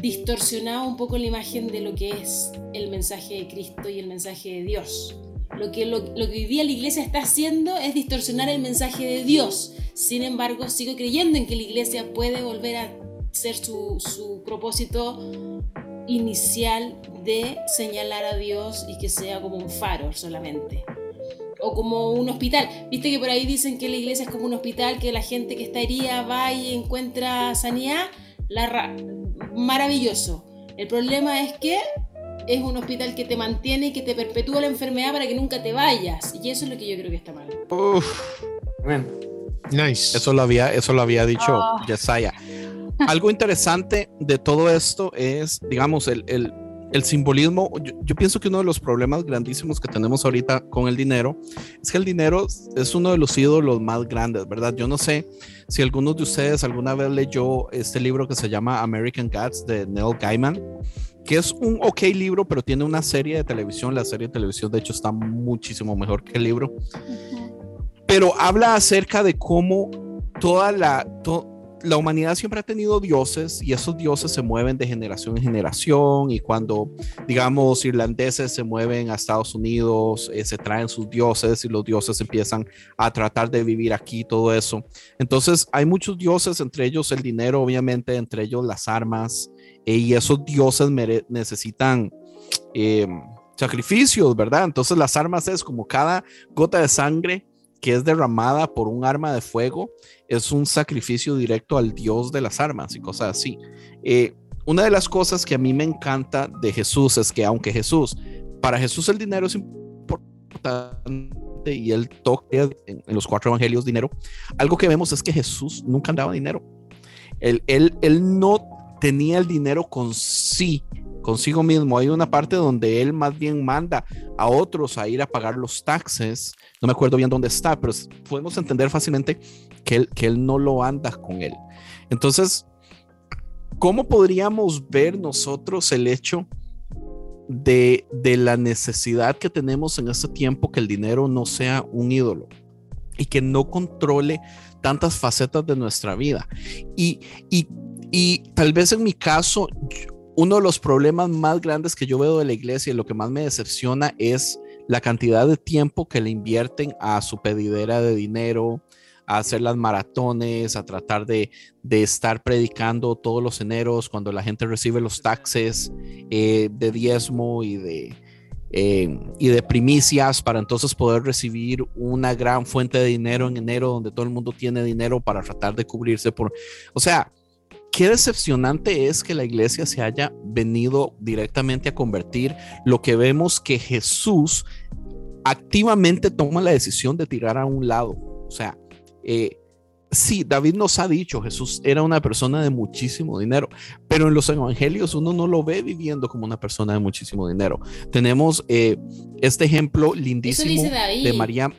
distorsionado un poco la imagen de lo que es el mensaje de Cristo y el mensaje de Dios. Lo que, lo, que hoy día la iglesia está haciendo es distorsionar el mensaje de Dios. Sin embargo, sigo creyendo en que la iglesia puede volver a ser su, su propósito inicial de señalar a Dios y que sea como un faro solamente o como un hospital. Viste que por ahí dicen que la iglesia es como un hospital, que la gente que está herida va y encuentra sanidad. La, maravilloso. El problema es que es un hospital que te mantiene y que te perpetúa la enfermedad para que nunca te vayas. Y eso es lo que yo creo que está mal. Nice. Eso lo había, eso lo había dicho oh. Yesaya. Algo interesante de todo esto es, digamos, el, el, el simbolismo. Yo, yo, pienso que uno de los problemas grandísimos que tenemos ahorita con el dinero es que el dinero es uno de los ídolos más grandes, ¿verdad? Yo no sé si algunos de ustedes alguna vez leyó este libro que se llama American Gods de Neil Gaiman, que es un ok libro, pero tiene una serie de televisión. La serie de televisión, de hecho, está muchísimo mejor que el libro. Pero habla acerca de cómo toda la, la humanidad siempre ha tenido dioses y esos dioses se mueven de generación en generación y cuando, digamos, irlandeses se mueven a Estados Unidos, eh, se traen sus dioses y los dioses empiezan a tratar de vivir aquí, todo eso. Entonces, hay muchos dioses, entre ellos el dinero, obviamente, entre ellos las armas, eh, y esos dioses necesitan... Em, sacrificios, ¿verdad? Entonces las armas es como cada gota de sangre que es derramada por un arma de fuego es un sacrificio directo al dios de las armas y cosas así. Eh, una de las cosas que a mí me encanta de Jesús es que aunque Jesús, para Jesús el dinero es importante y él toca en, los cuatro evangelios dinero, algo que vemos es que Jesús nunca andaba dinero. Él, él, él no tenía el dinero con sí, consigo mismo. Hay una parte donde él más bien manda a otros a ir a pagar los taxes. No me acuerdo bien dónde está, pero podemos entender fácilmente que él, que él no lo anda con él. Entonces, ¿cómo podríamos ver nosotros el hecho de, de la necesidad que tenemos en este tiempo que el dinero no sea un ídolo y que no controle tantas facetas de nuestra vida? Y, y, y tal vez en mi caso, uno de los problemas más grandes que yo veo de la iglesia y lo que más me decepciona es la cantidad de tiempo que le invierten a su pedidera de dinero, a hacer las maratones, a tratar de, estar predicando todos los eneros cuando la gente recibe los taxes eh, de diezmo y de, eh, y de primicias para entonces poder recibir una gran fuente de dinero en enero donde todo el mundo tiene dinero para tratar de cubrirse por... O sea, qué decepcionante es que la iglesia se haya venido directamente a convertir lo que vemos que Jesús activamente toma la decisión de tirar a un lado. O sea, eh, sí, David nos ha dicho, Jesús era una persona de muchísimo dinero, pero en los evangelios uno no lo ve viviendo como una persona de muchísimo dinero. Tenemos eh, este ejemplo lindísimo de María.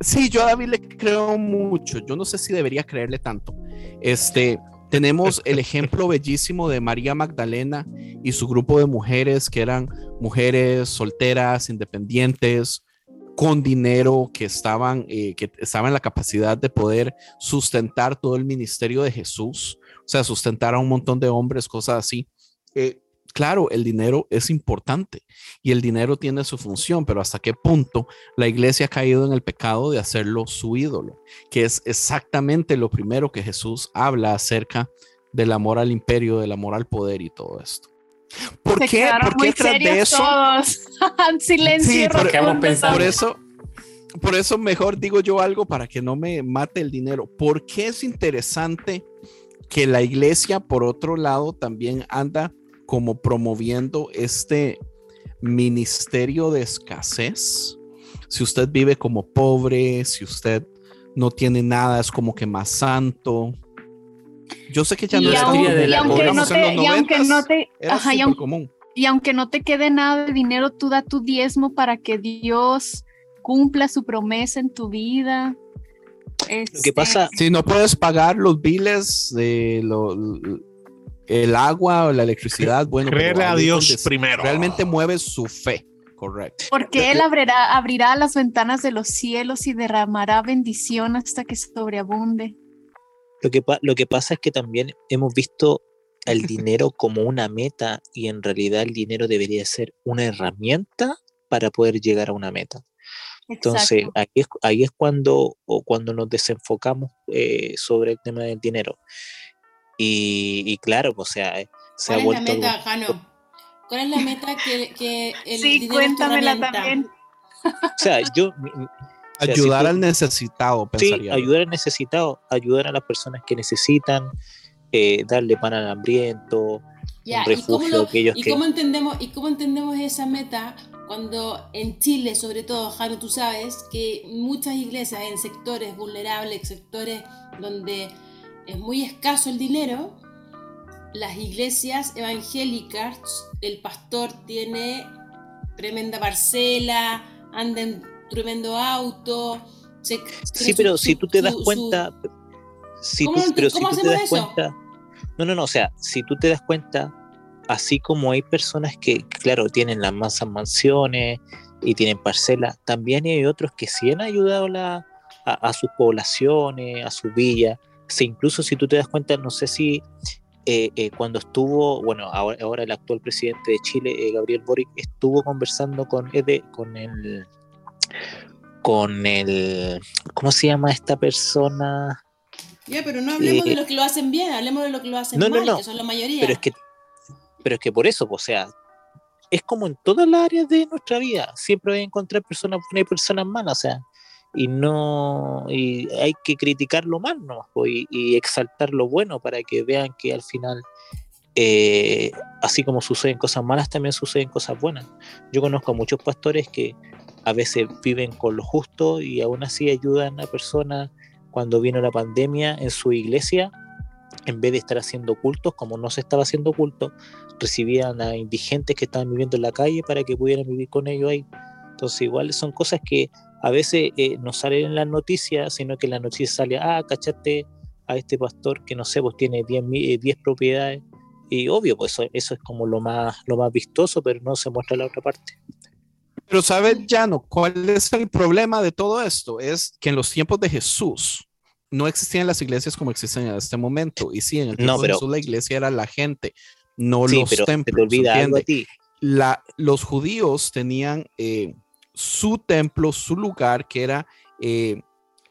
Sí, yo a David le creo mucho. Yo no sé si debería creerle tanto. Este, tenemos el ejemplo bellísimo de María Magdalena y su grupo de mujeres que eran mujeres solteras, independientes, con dinero, que estaban, eh, que estaban en la capacidad de poder sustentar todo el ministerio de Jesús, o sea, sustentar a un montón de hombres, cosas así. Eh, claro, el dinero es importante y el dinero tiene su función, pero hasta qué punto la iglesia ha caído en el pecado de hacerlo su ídolo, que es exactamente lo primero que Jesús habla acerca del amor al imperio, del amor al poder y todo esto. ¿Por qué? ¿Por qué tras de eso? Silencio. por, eso, por eso mejor digo yo algo para que no me mate el dinero. ¿Por qué es interesante que la iglesia, por otro lado, también anda como promoviendo este ministerio de escasez? Si usted vive como pobre, si usted no tiene nada, es como que más santo. Yo sé que ya no es de la aunque no te, y aunque no te, ajá, y, común. y aunque no te quede nada de dinero, tú da tu diezmo para que Dios cumpla su promesa en tu vida. Lo que pasa. Si no puedes pagar los biles de lo, el agua o la electricidad, bueno. Creerle a Dios primero. Realmente mueve su fe. Correcto. Porque Él abrirá, abrirá las ventanas de los cielos y derramará bendición hasta que sobreabunde. Lo que, lo que pasa es que también hemos visto el dinero como una meta y en realidad el dinero debería ser una herramienta para poder llegar a una meta. Entonces, ahí es, ahí es cuando, o cuando nos desenfocamos eh, sobre el tema del dinero. Y, claro, o sea, eh, se ¿Cuál ha vuelto. Es la meta, Jano? ¿Cuál es la meta que, que el sí, cuéntamela también. O sea, yo, ayudar al necesitado, pensaría. Sí, ayudar al necesitado, ayudar a las personas que necesitan, eh, darle pan al hambriento, un refugio ¿y cómo, ¿y cómo entendemos ¿Y cómo entendemos esa meta cuando en Chile, sobre todo, Jaro, tú sabes que muchas iglesias en sectores vulnerables, sectores donde es muy escaso el dinero, las iglesias evangélicas, el pastor tiene tremenda parcela, anda en tremendo auto. sí, pero si tú te das cuenta, si tú, pero si tú te das cuenta, no, no, no, o sea, si tú te das cuenta, así como hay personas que, claro, tienen las masas mansiones y tienen parcelas, también hay otros que sí han ayudado a, sus poblaciones, a su villa. O incluso si tú te das cuenta, no sé si eh, eh, cuando estuvo, bueno, ahora, el actual presidente de Chile, eh, Gabriel Boric, estuvo conversando con, con el con el. ¿Cómo se llama esta persona? Ya, pero no hablemos de los que lo hacen bien, hablemos de los que lo hacen mal, que son la mayoría. Pero es que, pero es que por eso, o sea, es como en todas las áreas de nuestra vida. Siempre voy a encontrar personas buenas y personas malas. O sea, y no y hay que criticarlo mal ¿no? y, y, exaltar lo bueno para que vean que al final eh, así como suceden cosas malas también suceden cosas buenas yo conozco a muchos pastores que a veces viven con lo justo y aún así ayudan a personas cuando vino la pandemia en su iglesia en vez de estar haciendo cultos como no se estaba haciendo culto recibían a indigentes que estaban viviendo en la calle para que pudieran vivir con ellos ahí entonces igual son cosas que a veces eh, no salen en las noticias, sino que en las noticias sale, ah, cachate a este pastor que no sé, pues tiene 10, 10 eh, propiedades. Y obvio, pues eso, eso, es como lo más, lo más vistoso, pero no se muestra la otra parte. Pero sabes, Jano, ¿cuál es el problema de todo esto? Es que en los tiempos de Jesús no existían las iglesias como existen en este momento. Y sí, en el tiempo no, pero, de Jesús la iglesia era la gente, no sí, los pero templos. Te olvida algo a ti. La, los judíos tenían eh, su templo, su lugar, que era, eh,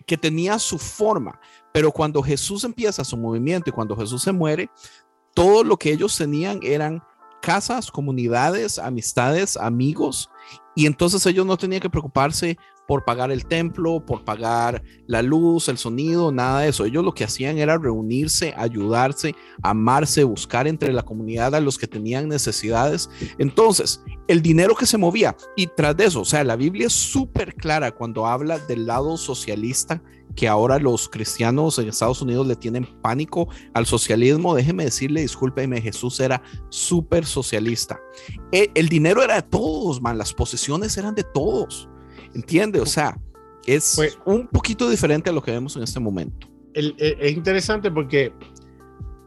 que tenía su forma. Pero cuando Jesús empieza su movimiento y cuando Jesús se muere, todo lo que ellos tenían eran casas, comunidades, amistades, amigos, y entonces ellos no tenían que preocuparse por pagar el templo, por pagar la luz, el sonido, nada de eso. Ellos lo que hacían era reunirse, ayudarse, amarse, buscar entre la comunidad a los que tenían necesidades. Entonces, el dinero que se movía y tras de eso, o sea, la Biblia es súper clara cuando habla del lado socialista que ahora los cristianos en Estados Unidos le tienen pánico al socialismo. Déjeme decirle, discúlpeme, Jesús era súper socialista. El, el, dinero era de todos, man, las posesiones eran de todos. ¿Entiende? O sea, es pues, un poquito diferente a lo que vemos en este momento. El, el, es interesante porque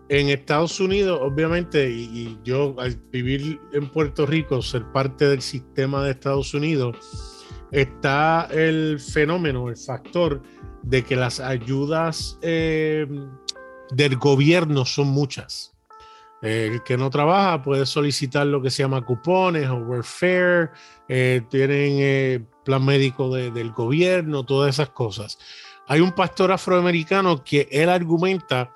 en Estados Unidos, obviamente, y, y, yo al vivir en Puerto Rico, ser parte del sistema de Estados Unidos, está el fenómeno, el factor de que las ayudas eh, del gobierno son muchas. El que no trabaja puede solicitar lo que se llama cupones o welfare, eh, tienen eh, plan médico de, del gobierno, todas esas cosas. Hay un pastor afroamericano que él argumenta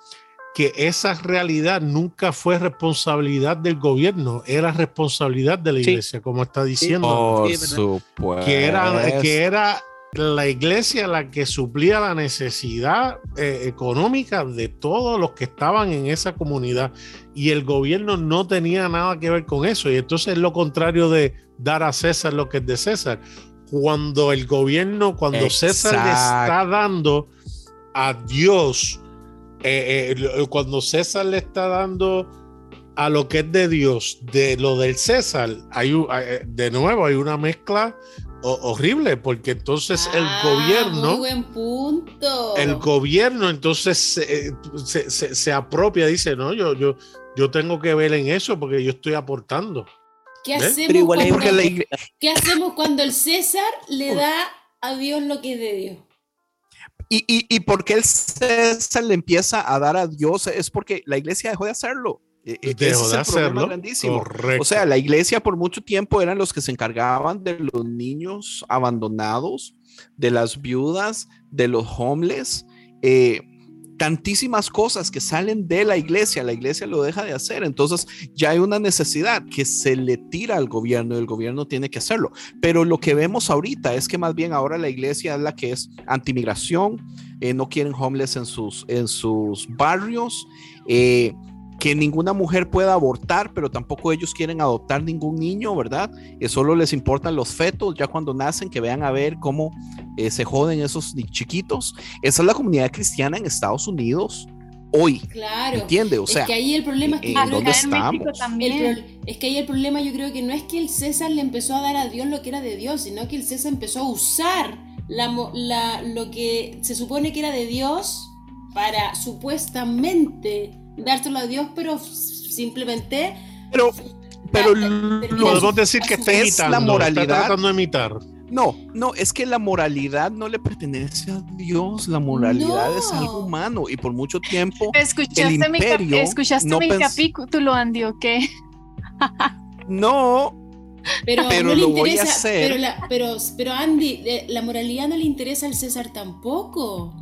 que esa realidad nunca fue responsabilidad del gobierno, era responsabilidad de la iglesia, sí. como está diciendo. Por supuesto. Que era, que era la iglesia la que suplía la necesidad eh, económica de todos los que estaban en esa comunidad y el gobierno no tenía nada que ver con eso y entonces es lo contrario de dar a César lo que es de César cuando el gobierno cuando Exacto. César le está dando a Dios eh, eh, cuando César le está dando a lo que es de Dios de lo del César hay eh, de nuevo hay una mezcla horrible, porque entonces ah, el gobierno. Muy buen punto. El gobierno entonces se, se, se, se, apropia, dice, no, yo, yo, yo tengo que ver en eso porque yo estoy aportando. ¿Qué hacemos, cuando, la... ¿Qué hacemos cuando el César le da a Dios lo que es de Dios? Y, y, y porque el César le empieza a dar a Dios es porque la iglesia dejó de hacerlo. Dejó Ese es de hacerlo. Grandísimo. Correcto. O sea, la iglesia por mucho tiempo eran los que se encargaban de los niños abandonados, de las viudas, de los homeless. Eh, tantísimas cosas que salen de la iglesia, la iglesia lo deja de hacer, entonces ya hay una necesidad que se le tira al gobierno y el gobierno tiene que hacerlo. Pero lo que vemos ahorita es que más bien ahora la iglesia es la que es antimigración, eh, no quieren homeless en sus, en sus barrios. Eh, que ninguna mujer pueda abortar, pero tampoco ellos quieren adoptar ningún niño, ¿verdad? Que solo les importan los fetos ya cuando nacen, que vean a ver cómo eh, se joden esos chiquitos. Esa es la comunidad cristiana en Estados Unidos hoy. Claro. ¿Entiende? O sea, es que ahí el problema es que, ¿en dónde estamos? El, es que ahí el problema yo creo que no es que el César le empezó a dar a Dios lo que era de Dios, sino que el César empezó a usar la, la, lo que se supone que era de Dios para supuestamente dárselo a Dios, pero simplemente. Pero, pero podemos decir que está imitando, la moralidad. Está tratando de imitar. No, no, es que la moralidad no le pertenece a Dios, la moralidad no. es algo humano y por mucho tiempo ¿Escuchaste el imperio mi, ¿escuchaste no mi capítulo, Andy, o qué? No, Pero, Pero no le lo voy a interesa, hacer. Pero, la- pero, pero Andy, eh, la moralidad no le interesa al César tampoco.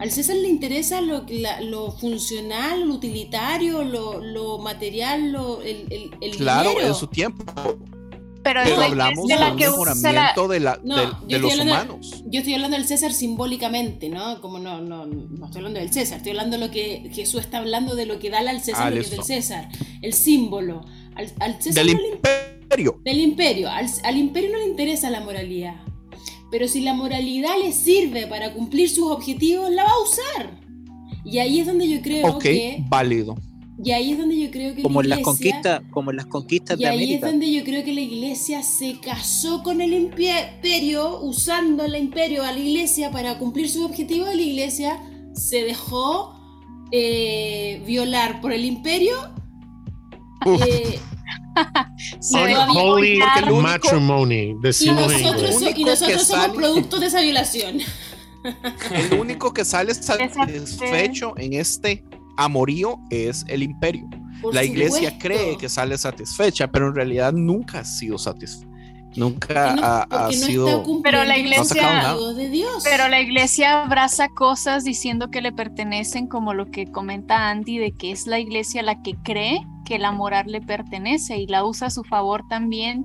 Al César le interesa lo, la- lo funcional, lo utilitario, lo, lo material, lo, el, el, el claro, dinero. en su tiempo, Pero, hablamos de la un mejoramiento de, la, No, de- los hablando- humanos. yo estoy hablando del César simbólicamente, ¿no? Como no, no, no estoy hablando del César, estoy hablando de lo que Jesús está hablando de lo que da al César, Ah, lo que es del. César, el símbolo. Al, al César Del no le imperio. del imperio. Al, al imperio no le interesa la moralidad. Pero si la moralidad le sirve para cumplir sus objetivos, la va a usar. Y ahí es donde yo creo que. válido. Y ahí es donde yo creo que. Como en la las iglesia- conquistas, como en las conquistas Y de ahí es América. donde yo creo que la iglesia se casó con el imperio, usando el imperio a la iglesia para cumplir sus objetivos. y La iglesia se dejó eh, violar por el imperio. Eh, Unholy matrimony, y decimos en nosotros, so- y nosotros somos sale- producto de esa violación. El único que sale satisfecho en este amorío es el imperio. Por la iglesia supuesto. cree que sale satisfecha, pero en realidad nunca ha sido satisfecha. Nunca Porque no- ha, ha no sido. está cumpliendo Pero la los iglesia- de Dios. Pero la iglesia abraza cosas diciendo que le pertenecen, como lo que comenta Andy, de que es la iglesia la que cree que la moral le pertenece y la usa a su favor también,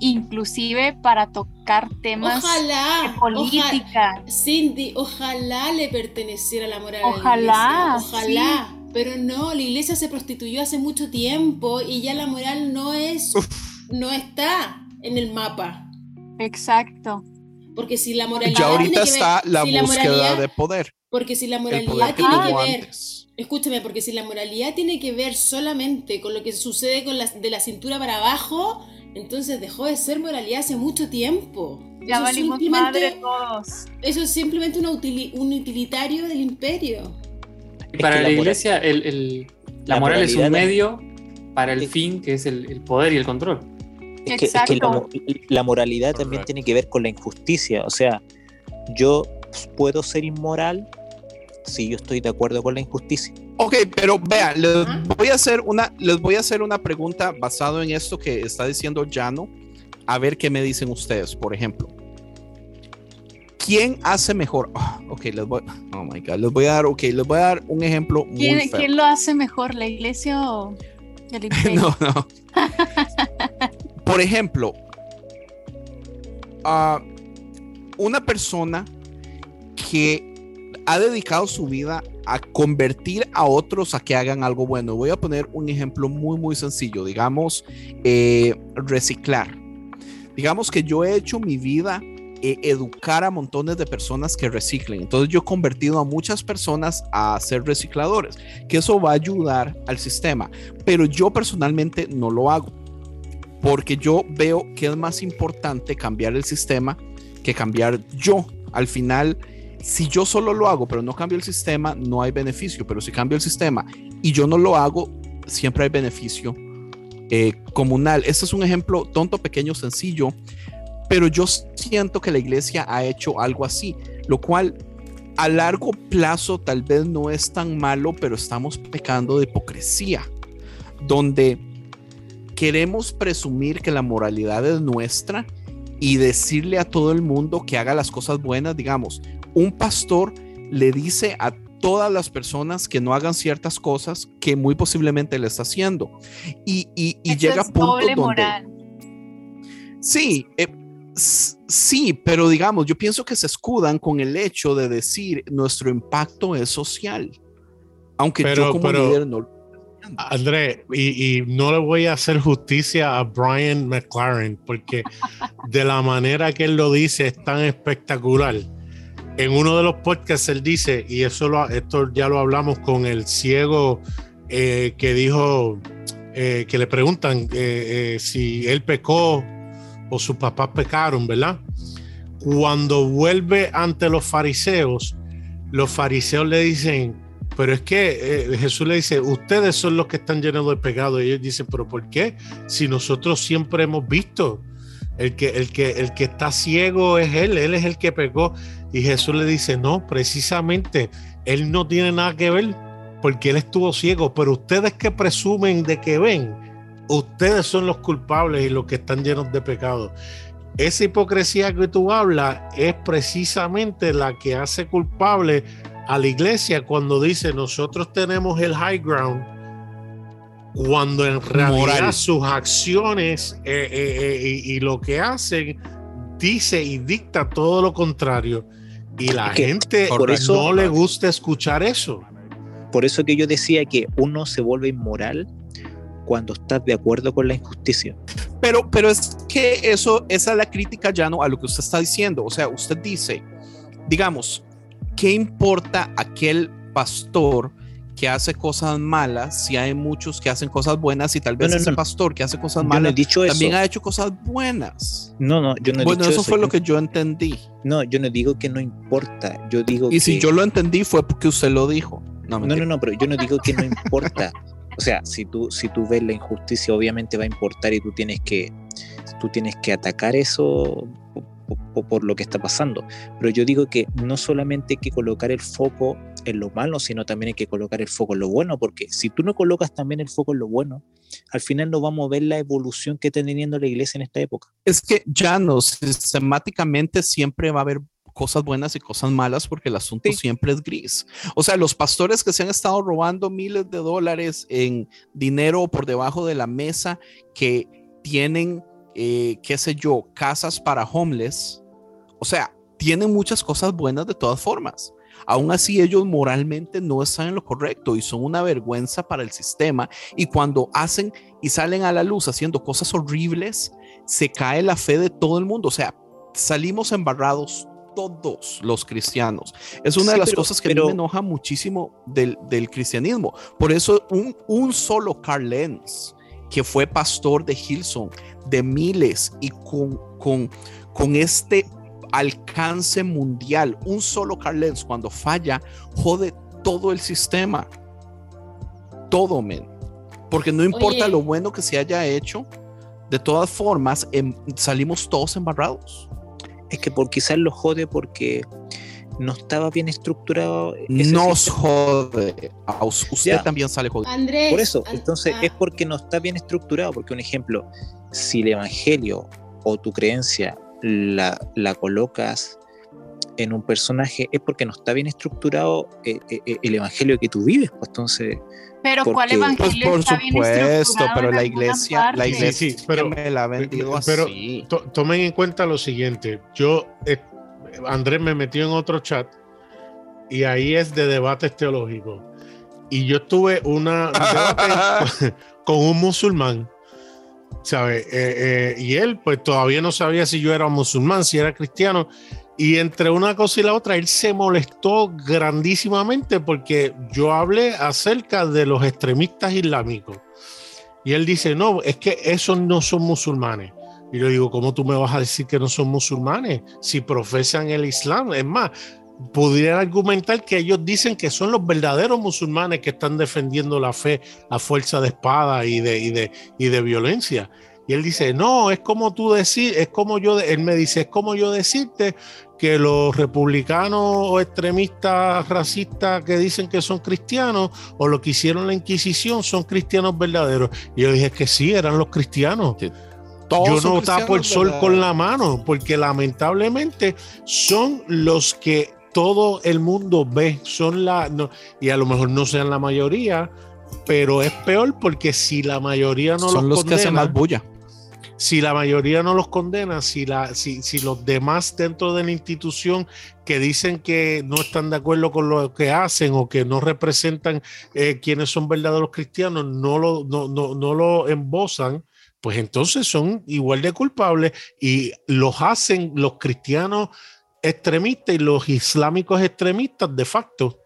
inclusive para tocar temas ojalá, de ojalá, política. Cindy, ojalá le perteneciera la moral Ojalá, a la iglesia. Ojalá. Pero no, la iglesia se prostituyó hace mucho tiempo y ya la moral no es, no está en el mapa. Exacto. Porque si la moralidad Ya ahorita tiene que ver- está la si búsqueda moralidad- de poder. porque si la moralidad que tiene que ver antes. Escúchame, porque si la moralidad tiene que ver solamente con lo que sucede con la, de la cintura para abajo, entonces dejó de ser moralidad hace mucho tiempo. Ya Eso es valimos simplemente- madre todos. Eso es simplemente utili- un utilitario del imperio. Y para que la, la moral- iglesia, el, el- la, la moral es un medio para el fin, que es el, el poder y el control. Es que, es que la, moralidad también tiene que ver con la injusticia. O sea, yo puedo ser inmoral si yo estoy de acuerdo con la injusticia. Ok, pero vean, les voy a hacer una, les voy a hacer una pregunta basado en esto que está diciendo Jano. A ver qué me dicen ustedes, por ejemplo. ¿Quién hace mejor? Ah, ok, les voy, oh my God, les voy a dar, ok, les voy a dar un ejemplo muy ¿Quién, feo. quién lo hace mejor, la iglesia o el imperio? No, no. Por ejemplo, ah, una persona que ha dedicado su vida a convertir a otros a que hagan algo bueno. Voy a poner un ejemplo muy, muy sencillo. Digamos, eh, reciclar. Digamos que yo he hecho mi vida eh, educar a montones de personas que reciclen. Entonces yo he convertido a muchas personas a ser recicladores, que eso va a ayudar al sistema pero yo personalmente no lo hago porque yo veo que es más importante cambiar el sistema que cambiar yo. Al final, si yo solo lo hago, pero no cambio el sistema, no hay beneficio, pero si cambio el sistema y yo no lo hago, siempre hay beneficio eh, comunal. Este es un ejemplo tonto, pequeño, sencillo, pero yo siento que la iglesia ha hecho algo así, lo cual a largo plazo tal vez no es tan malo, pero estamos pecando de hipocresía donde queremos presumir que la moralidad es nuestra y decirle a todo el mundo que haga las cosas buenas, digamos, un pastor le dice a todas las personas que no hagan ciertas cosas que muy posiblemente le está haciendo. Y, y- y llega a doble donde... moral. Sí, eh, sí, pero digamos, yo pienso que se escudan con el hecho de decir nuestro impacto es social. Aunque Pero- yo como pero- líder no lo André, y, no le voy a hacer justicia a Brian McLaren porque de la manera que él lo dice es tan espectacular. En uno de los podcasts él dice, y eso lo, esto ya lo hablamos con el ciego eh, que dijo, eh, que le preguntan eh, si él pecó o sus papás pecaron, ¿verdad? Cuando vuelve ante los fariseos, los fariseos le dicen, pero es que eh, Jesús le dice, ustedes son los que están llenos de pecado. Y ellos dicen, pero ¿por qué? Si nosotros siempre hemos visto, el que, el que, el que está ciego es él, él es el que pecó. Y Jesús le dice, no, precisamente, él no tiene nada que ver porque él estuvo ciego, pero ustedes que presumen de que ven, ustedes son los culpables y los que están llenos de pecado. Esa hipocresía que tú hablas es precisamente la que hace culpable a la iglesia cuando dice nosotros tenemos el high ground, cuando en realidad Moral. sus acciones eh, eh, eh, y, y lo que hacen dice y dicta todo lo contrario. Y la Es que gente por eso- no le gusta escuchar eso. Por eso que yo decía que uno se vuelve inmoral cuando estás de acuerdo con la injusticia. Pero, pero es que eso, esa es la crítica, Llano, a lo que usted está diciendo. O sea, usted dice, digamos, ¿qué importa aquel pastor que hace cosas malas si hay muchos que hacen cosas buenas y tal vez no, ese no. pastor que hace cosas he malas eso. también ha hecho cosas buenas? No, no, yo no he bueno, dicho eso fue Yo- lo que yo entendí. No, yo no digo que no importa. Yo digo Y que. si yo lo entendí fue porque usted lo dijo. No, No, no, no, pero yo no digo que no importa. O sea, si tú, si tú ves la injusticia, obviamente va a importar y tú tienes que, tú tienes que atacar eso po- po- por, lo que está pasando. Pero yo digo que no solamente hay que colocar el foco en lo malo, sino también hay que colocar el foco en lo bueno, porque si tú no colocas también el foco en lo bueno, al final no vamos a ver la evolución que está teniendo la iglesia en esta época. Es que ya no, sistemáticamente siempre va a haber cosas buenas y cosas malas porque el asunto Sí. siempre es gris. O sea, los pastores que se han estado robando miles de dólares en dinero por debajo de la mesa, que tienen, eh, qué sé yo, casas para homeless, o sea, tienen muchas cosas buenas de todas formas. Aún así, ellos moralmente no están en lo correcto y son una vergüenza para el sistema. Y cuando hacen y salen a la luz haciendo cosas horribles, se cae la fe de todo el mundo. O sea, salimos embarrados todos los cristianos. Es una de las pero- cosas que pero- me enoja muchísimo del, del cristianismo. Por eso un, un solo Carl Lenz, que fue pastor de Hilson, de miles y con, con, con este alcance mundial, un solo Carl Lenz cuando falla, jode todo el sistema. Todo, men. Porque no importa Oye. lo bueno que se haya hecho, de todas formas, em- salimos todos embarrados. Es que por quizás lo jode porque no estaba bien estructurado. Nos sistema. jode. A usted Ya. también sale jodido. Andrés. Por eso, entonces ah, es porque no está bien estructurado, porque un ejemplo, si el evangelio o tu creencia la, la colocas en un personaje, es porque no está bien estructurado eh, eh, eh, el evangelio que tú vives, pues entonces, Pero ¿cuál Porque- Pues evangelio por está supuesto, pero la iglesia, la iglesia Sí, pero- me la ha vendido pero- así. To- tomen en cuenta lo siguiente. Yo, eh, Andrés me metió en otro chat y ahí es de debates teológicos. Y yo tuve una un debate con un musulmán, ¿sabes? Eh, eh, y él, pues todavía no sabía si yo era musulmán, si era cristiano. Y entre una cosa y la otra, él se molestó grandísimamente porque yo hablé acerca de los extremistas islámicos. Y él dice, no, es que esos no son musulmanes. Y yo digo, ¿cómo tú me vas a decir que no son musulmanes si profesan el Islam? Es más, pudiera argumentar que ellos dicen que son los verdaderos musulmanes que están defendiendo la fe a fuerza de espada y de, y de, y de violencia. Y él dice, no, es como tú decir, es como yo, él me dice, es como yo decirte que los republicanos o extremistas racistas que dicen que son cristianos o lo que hicieron la Inquisición son cristianos verdaderos. Y yo dije que sí, eran los cristianos. Todos yo no tapo el sol ¿verdad? con la mano, porque lamentablemente son los que todo el mundo ve, son la, no- y a lo mejor no sean la mayoría, pero es peor porque si la mayoría no Son los, los que hacen condena, más bulla. si la mayoría no los condena, si, la, si, si los demás dentro de la institución que dicen que no están de acuerdo con lo que hacen o que no representan eh, quienes son verdaderos cristianos, no lo, no, no, no lo embozan, pues entonces son igual de culpables y los hacen los cristianos extremistas y los islámicos extremistas de facto.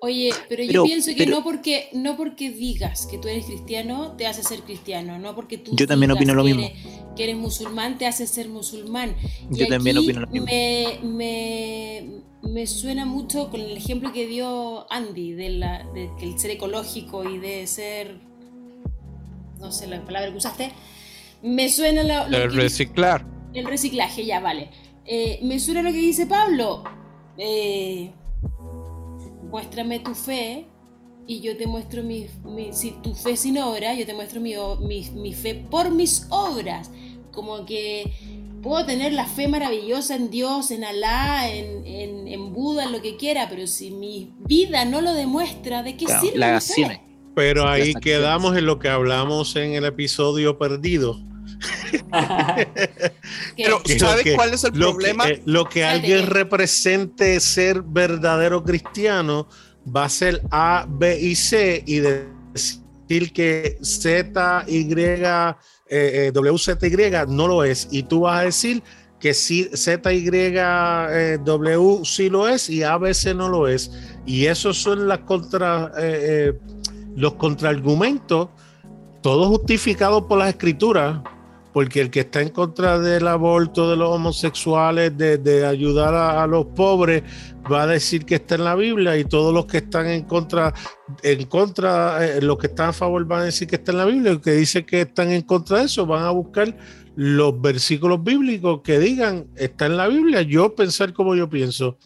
Oye, pero yo Pero- pienso que pero- no porque no porque digas que tú eres cristiano te hace ser cristiano, no porque tú Yo también digas opino lo que mismo. eres- que eres musulmán te hace ser musulmán. Y Yo también opino lo mismo. Me, me, me suena mucho con el ejemplo que dio Andy de, la, de que el ser ecológico y de ser no sé la palabra que usaste. Me suena lo, lo El que- reciclar. el reciclaje, ya vale. Eh, me suena lo que dice Pablo. Eh, muéstrame tu fe y yo te muestro mi, mi- si tu fe sin obra, yo te muestro mi, mi- mi fe por mis obras. Como que puedo tener la fe maravillosa en Dios, en Alá, en, en, en Buda, en lo que quiera, pero si mi vida no lo demuestra, ¿de qué Claro, sirve? las mi fe? Pero ahí quedamos en lo que hablamos en el episodio perdido. Pero, ¿Qué? ¿sabe Lo que- cuál es el lo problema? Que, eh, lo que alguien represente ser verdadero cristiano va a ser A, B y C y decir que Z, Y, eh, eh, W, Z, Y no lo es. Y tú vas a decir que sí, Z, Y, eh, W sí lo es y A, B, C no lo es. Y esos son las contra, eh, eh, los contraargumentos, todos justificados por las escrituras, porque el que está en contra del aborto, de los homosexuales, de, ayudar a, a los pobres, va a decir que está en la Biblia y todos los que están en contra, en contra, eh, los que están a favor van a decir que está en la Biblia, los que dicen que están en contra de eso van a buscar los versículos bíblicos que digan está en la Biblia, yo pensar como yo pienso.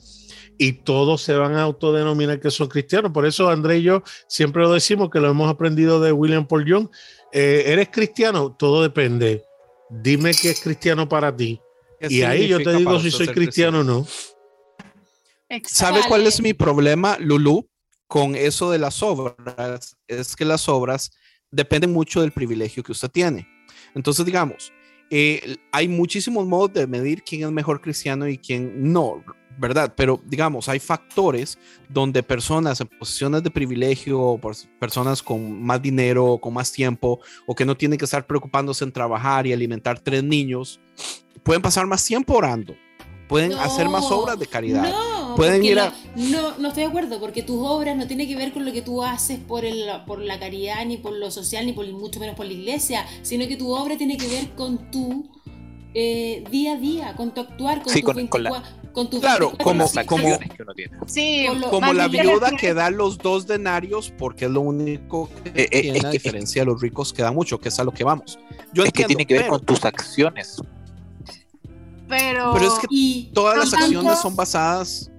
Y todos se van a autodenominar que son cristianos. Por eso André y yo siempre lo decimos que lo hemos aprendido de William Paul Young. Eh, ¿Eres cristiano? Todo depende. Dime qué es cristiano para ti. ¿Qué Y ahí yo te digo si soy cristiano o no. ¿Sabe cuál es mi problema, Lulu, con eso de las obras? Es que las obras dependen mucho del privilegio que usted tiene. Entonces, digamos, eh, hay muchísimos modos de medir quién es mejor cristiano y quién no, ¿verdad? Pero, digamos, hay factores donde personas en posiciones de privilegio, personas con más dinero, con más tiempo, o que no tienen que estar preocupándose en trabajar y alimentar tres niños, pueden pasar más tiempo orando, pueden hacer más No, obras de caridad. No, Pueden porque ir a- no, no estoy de acuerdo, porque tus obras no tienen que ver con lo que tú haces por, el, por la caridad, ni por lo social, ni por mucho menos por la iglesia, sino que tu obra tiene que ver con tu eh, día a día, con tu actuar, con Sí, tu con- con la- con tu Claro, 24 como- las como- que uno tiene. Sí, Como la viuda que da los dos denarios porque es lo único que Eh, eh, tiene, a que- diferencia de los ricos que dan mucho, que es a lo que vamos. Yo es que entiendo, tiene que ver pero, con tus acciones. pero, pero es que Y, todas las acciones son basadas.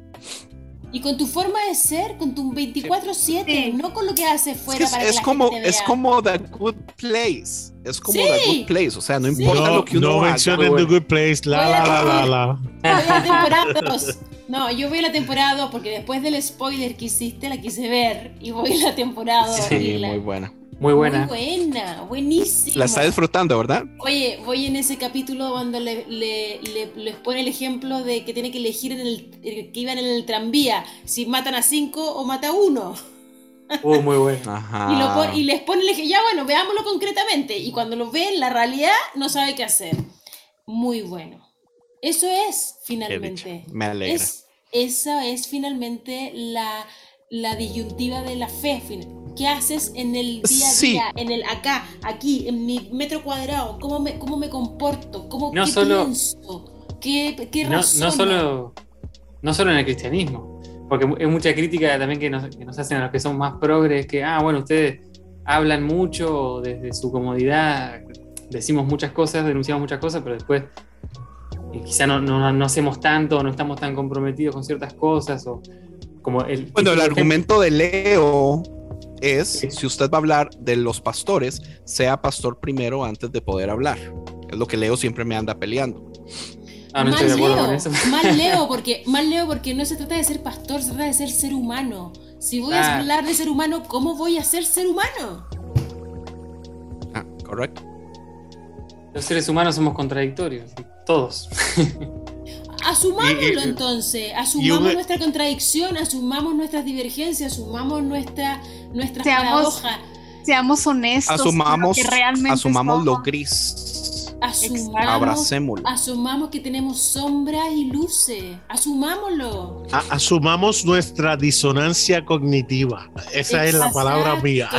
Y con tu forma de ser, con tu 24-7, Sí. no con lo que haces Es, fuera que para es, que la como, gente te es vea. como The Good Place. Es como Sí. The Good Place. O sea, no Sí. importa No, lo que uno no haga. mencionen Muy The. Good Place. La, Voy la, a la, la, la. La temporada 2. No, yo voy a la temporada 2 porque después del spoiler que hiciste la quise ver y voy a la temporada 2. Sí, muy buena. Muy buena. Muy buena, buenísima. La está disfrutando, ¿verdad? Oye, voy en ese capítulo cuando le, le- le- les pone el ejemplo de que tiene que elegir en el que iban en el tranvía, si matan a cinco o mata a uno. Uh, muy buena. Ajá. Y, lo pon- y les pone el ejemplo, ya bueno, veámoslo concretamente. Y cuando lo ve en la realidad, no sabe qué hacer. Muy bueno. Eso es, finalmente. Me alegra. Es, esa es finalmente la, la disyuntiva de la fe. fin- ¿Qué haces en el día a Sí. día, en el acá, aquí, en mi metro cuadrado? ¿Cómo me, cómo me comporto? ¿Cómo No qué solo- pienso? ¿Qué, qué No, solo, no solo en el cristianismo, porque hay mucha crítica también que nos, que nos hacen a los que son más progres, que, ah, bueno, ustedes hablan mucho desde su comodidad, decimos muchas cosas, denunciamos muchas cosas, pero después eh, quizá no, no, no hacemos tanto, no estamos tan comprometidos con ciertas cosas, o como el... Bueno, el argumento de Leo es, si usted va a hablar de los pastores, sea pastor primero antes de poder hablar. Es lo que Leo siempre me anda peleando. Ah, no Mal estoy de acuerdo Leo, con eso. mal Leo, porque, mal Leo porque no se trata de ser pastor, se trata de ser ser humano. Si voy a Ah. hablar de ser humano, ¿cómo voy a ser ser humano? Ah, correcto. Los seres humanos somos contradictorios, todos. Asumámoslo Y- y- entonces, asumamos nuestra contradicción, asumamos nuestras divergencias, asumamos nuestra, nuestras Seamos- paradojas, seamos honestos. Asumamos, que realmente asumamos lo gris. asumamos, Abracémoslo. asumamos que tenemos sombras y luces, asumámoslo. A- asumamos nuestra disonancia cognitiva. Esa es la palabra mía.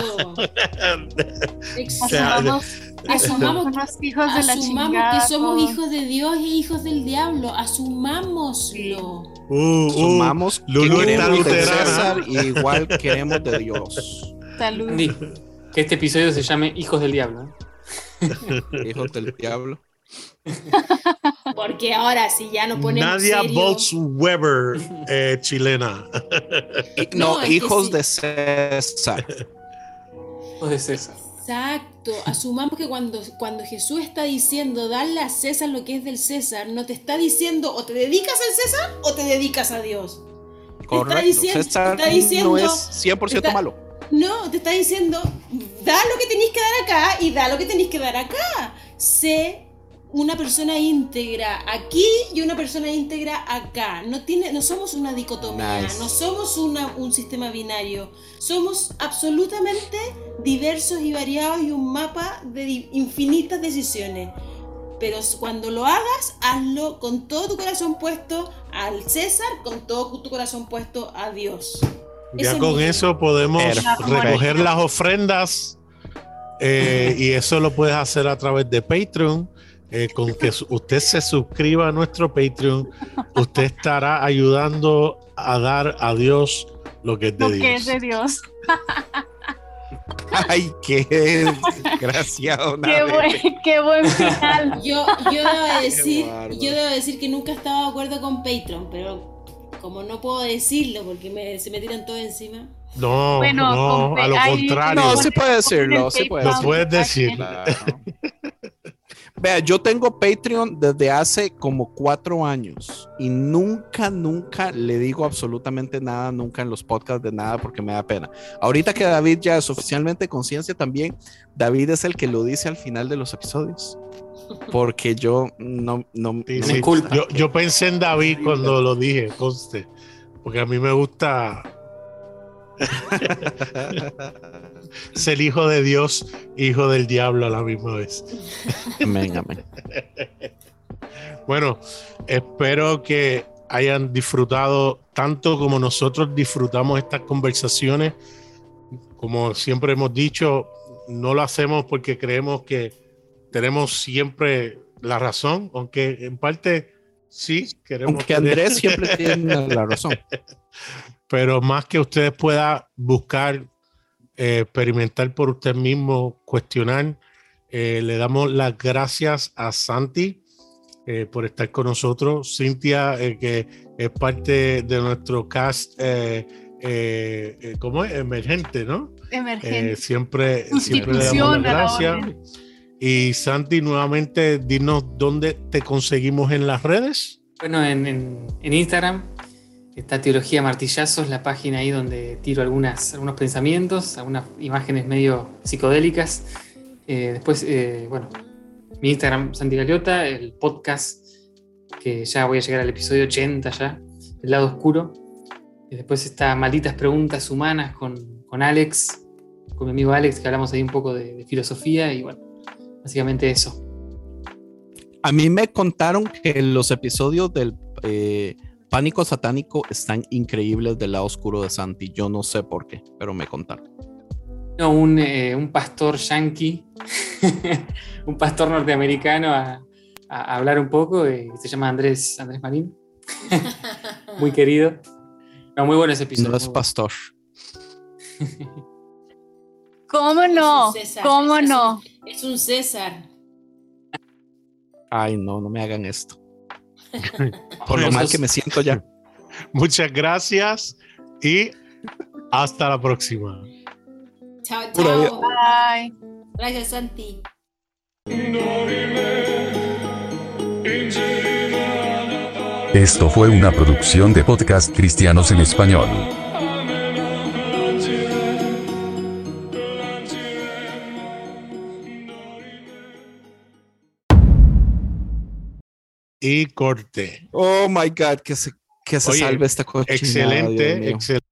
Exacto. Asumamos, Asumamos- somos hijos de la Asumamos que somos hijos de Dios e hijos del diablo. Asumámoslo. Uh, uh, Sumamos que queremos de. César y igual queremos de Dios. Salud. Que este episodio se llame Hijos del Diablo. ¿eh? Hijos del diablo. Porque ahora sí ya no ponemos Nadia serio. Bolz-Weber, eh, chilena. No, hijos sí. de César. Hijos de César. Exacto. Asumamos que cuando, cuando Jesús está diciendo darle a César lo que es del César, no te está diciendo o te dedicas al César o te dedicas a Dios. Correcto. diciendo- César está diciendo- no es 100% está- malo. No, te está diciendo, da lo que tenéis que dar acá y da lo que tenéis que dar acá. Sé una persona íntegra aquí y una persona íntegra acá. No, tiene, no somos una dicotomía, Nice. no somos una- un sistema binario. Somos absolutamente diversos y variados y un mapa de infinitas decisiones. Pero cuando lo hagas, hazlo con todo tu corazón puesto al César, con todo tu corazón puesto a Dios. Ya es con eso podemos Perfecto. recoger las ofrendas eh, y eso lo puedes hacer a través de Patreon. Eh, con que usted se suscriba a nuestro Patreon, usted estará ayudando a dar a Dios lo que es de Lo que es Dios. de Dios. Ay, qué desgraciado. Qué buen, qué buen final. Yo, yo debo decir, yo debo decir que nunca he estado de acuerdo con Patreon, pero como no puedo decirlo porque me- se me tiran todo encima. No, Bueno, no, a lo hay- contrario. No, sí puede decirlo, sí puede Lo decirlo. puedes decir. Claro. Vea, yo tengo Patreon desde hace como cuatro años y nunca, nunca le digo absolutamente nada, nunca en los podcasts de nada porque me da pena. Ahorita que David ya es oficialmente conciencia también, David es el que lo dice al final de los episodios. Porque yo no, no, Sí, no sí. me gusta. Yo, yo pensé en David cuando lo dije, conste, porque a mí me gusta ser hijo de Dios, hijo del diablo a la misma vez. Amén, amén. Bueno, espero que hayan disfrutado tanto como nosotros disfrutamos estas conversaciones. Como siempre hemos dicho, no lo hacemos porque creemos que tenemos siempre la razón, aunque en parte sí queremos. Aunque tener- Andrés siempre tiene la razón. pero más que ustedes puedan buscar, eh, experimentar por usted mismo, cuestionar, eh, le damos las gracias a Santi eh, por estar con nosotros, Cintia, eh, que es parte de nuestro cast, eh, eh, eh, ¿cómo es? Emergente, ¿no? Eh, Emergente. siempre, siempre le damos las gracias. Y Santi, nuevamente, dinos dónde te conseguimos en las redes. Bueno, en, en- en Instagram está Teología Martillazos, la página ahí donde tiro algunas, algunos pensamientos, algunas imágenes medio psicodélicas. Eh, después, eh, bueno, mi Instagram, Santi Galeota, el podcast, que ya voy a llegar al episodio 80 ya, El lado oscuro. Y después está Malditas Preguntas Humanas con, con Alex, con mi amigo Alex, que hablamos ahí un poco de, filosofía y bueno, básicamente eso. A mí me contaron que los episodios del eh, Pánico Satánico están increíbles del lado oscuro de Santi. Yo no sé por qué, pero me contaron. No, un, eh, un pastor yanqui, un pastor norteamericano a, a hablar un poco, eh, se llama Andrés, Andrés Marín, muy querido. No, muy bueno ese episodio. No es pastor. ¿Cómo no? César, ¿Cómo es un- no? Es un César. Ay, no, no me hagan esto. Por lo mal que me siento ya. Muchas gracias y hasta la próxima. Chao, chao. Bye. Gracias, Santi. Esto fue una producción de podcast cristianos en español. Y corte. Oh my God, que se, que se Oye, salve esta. Dios Excelente, excelente.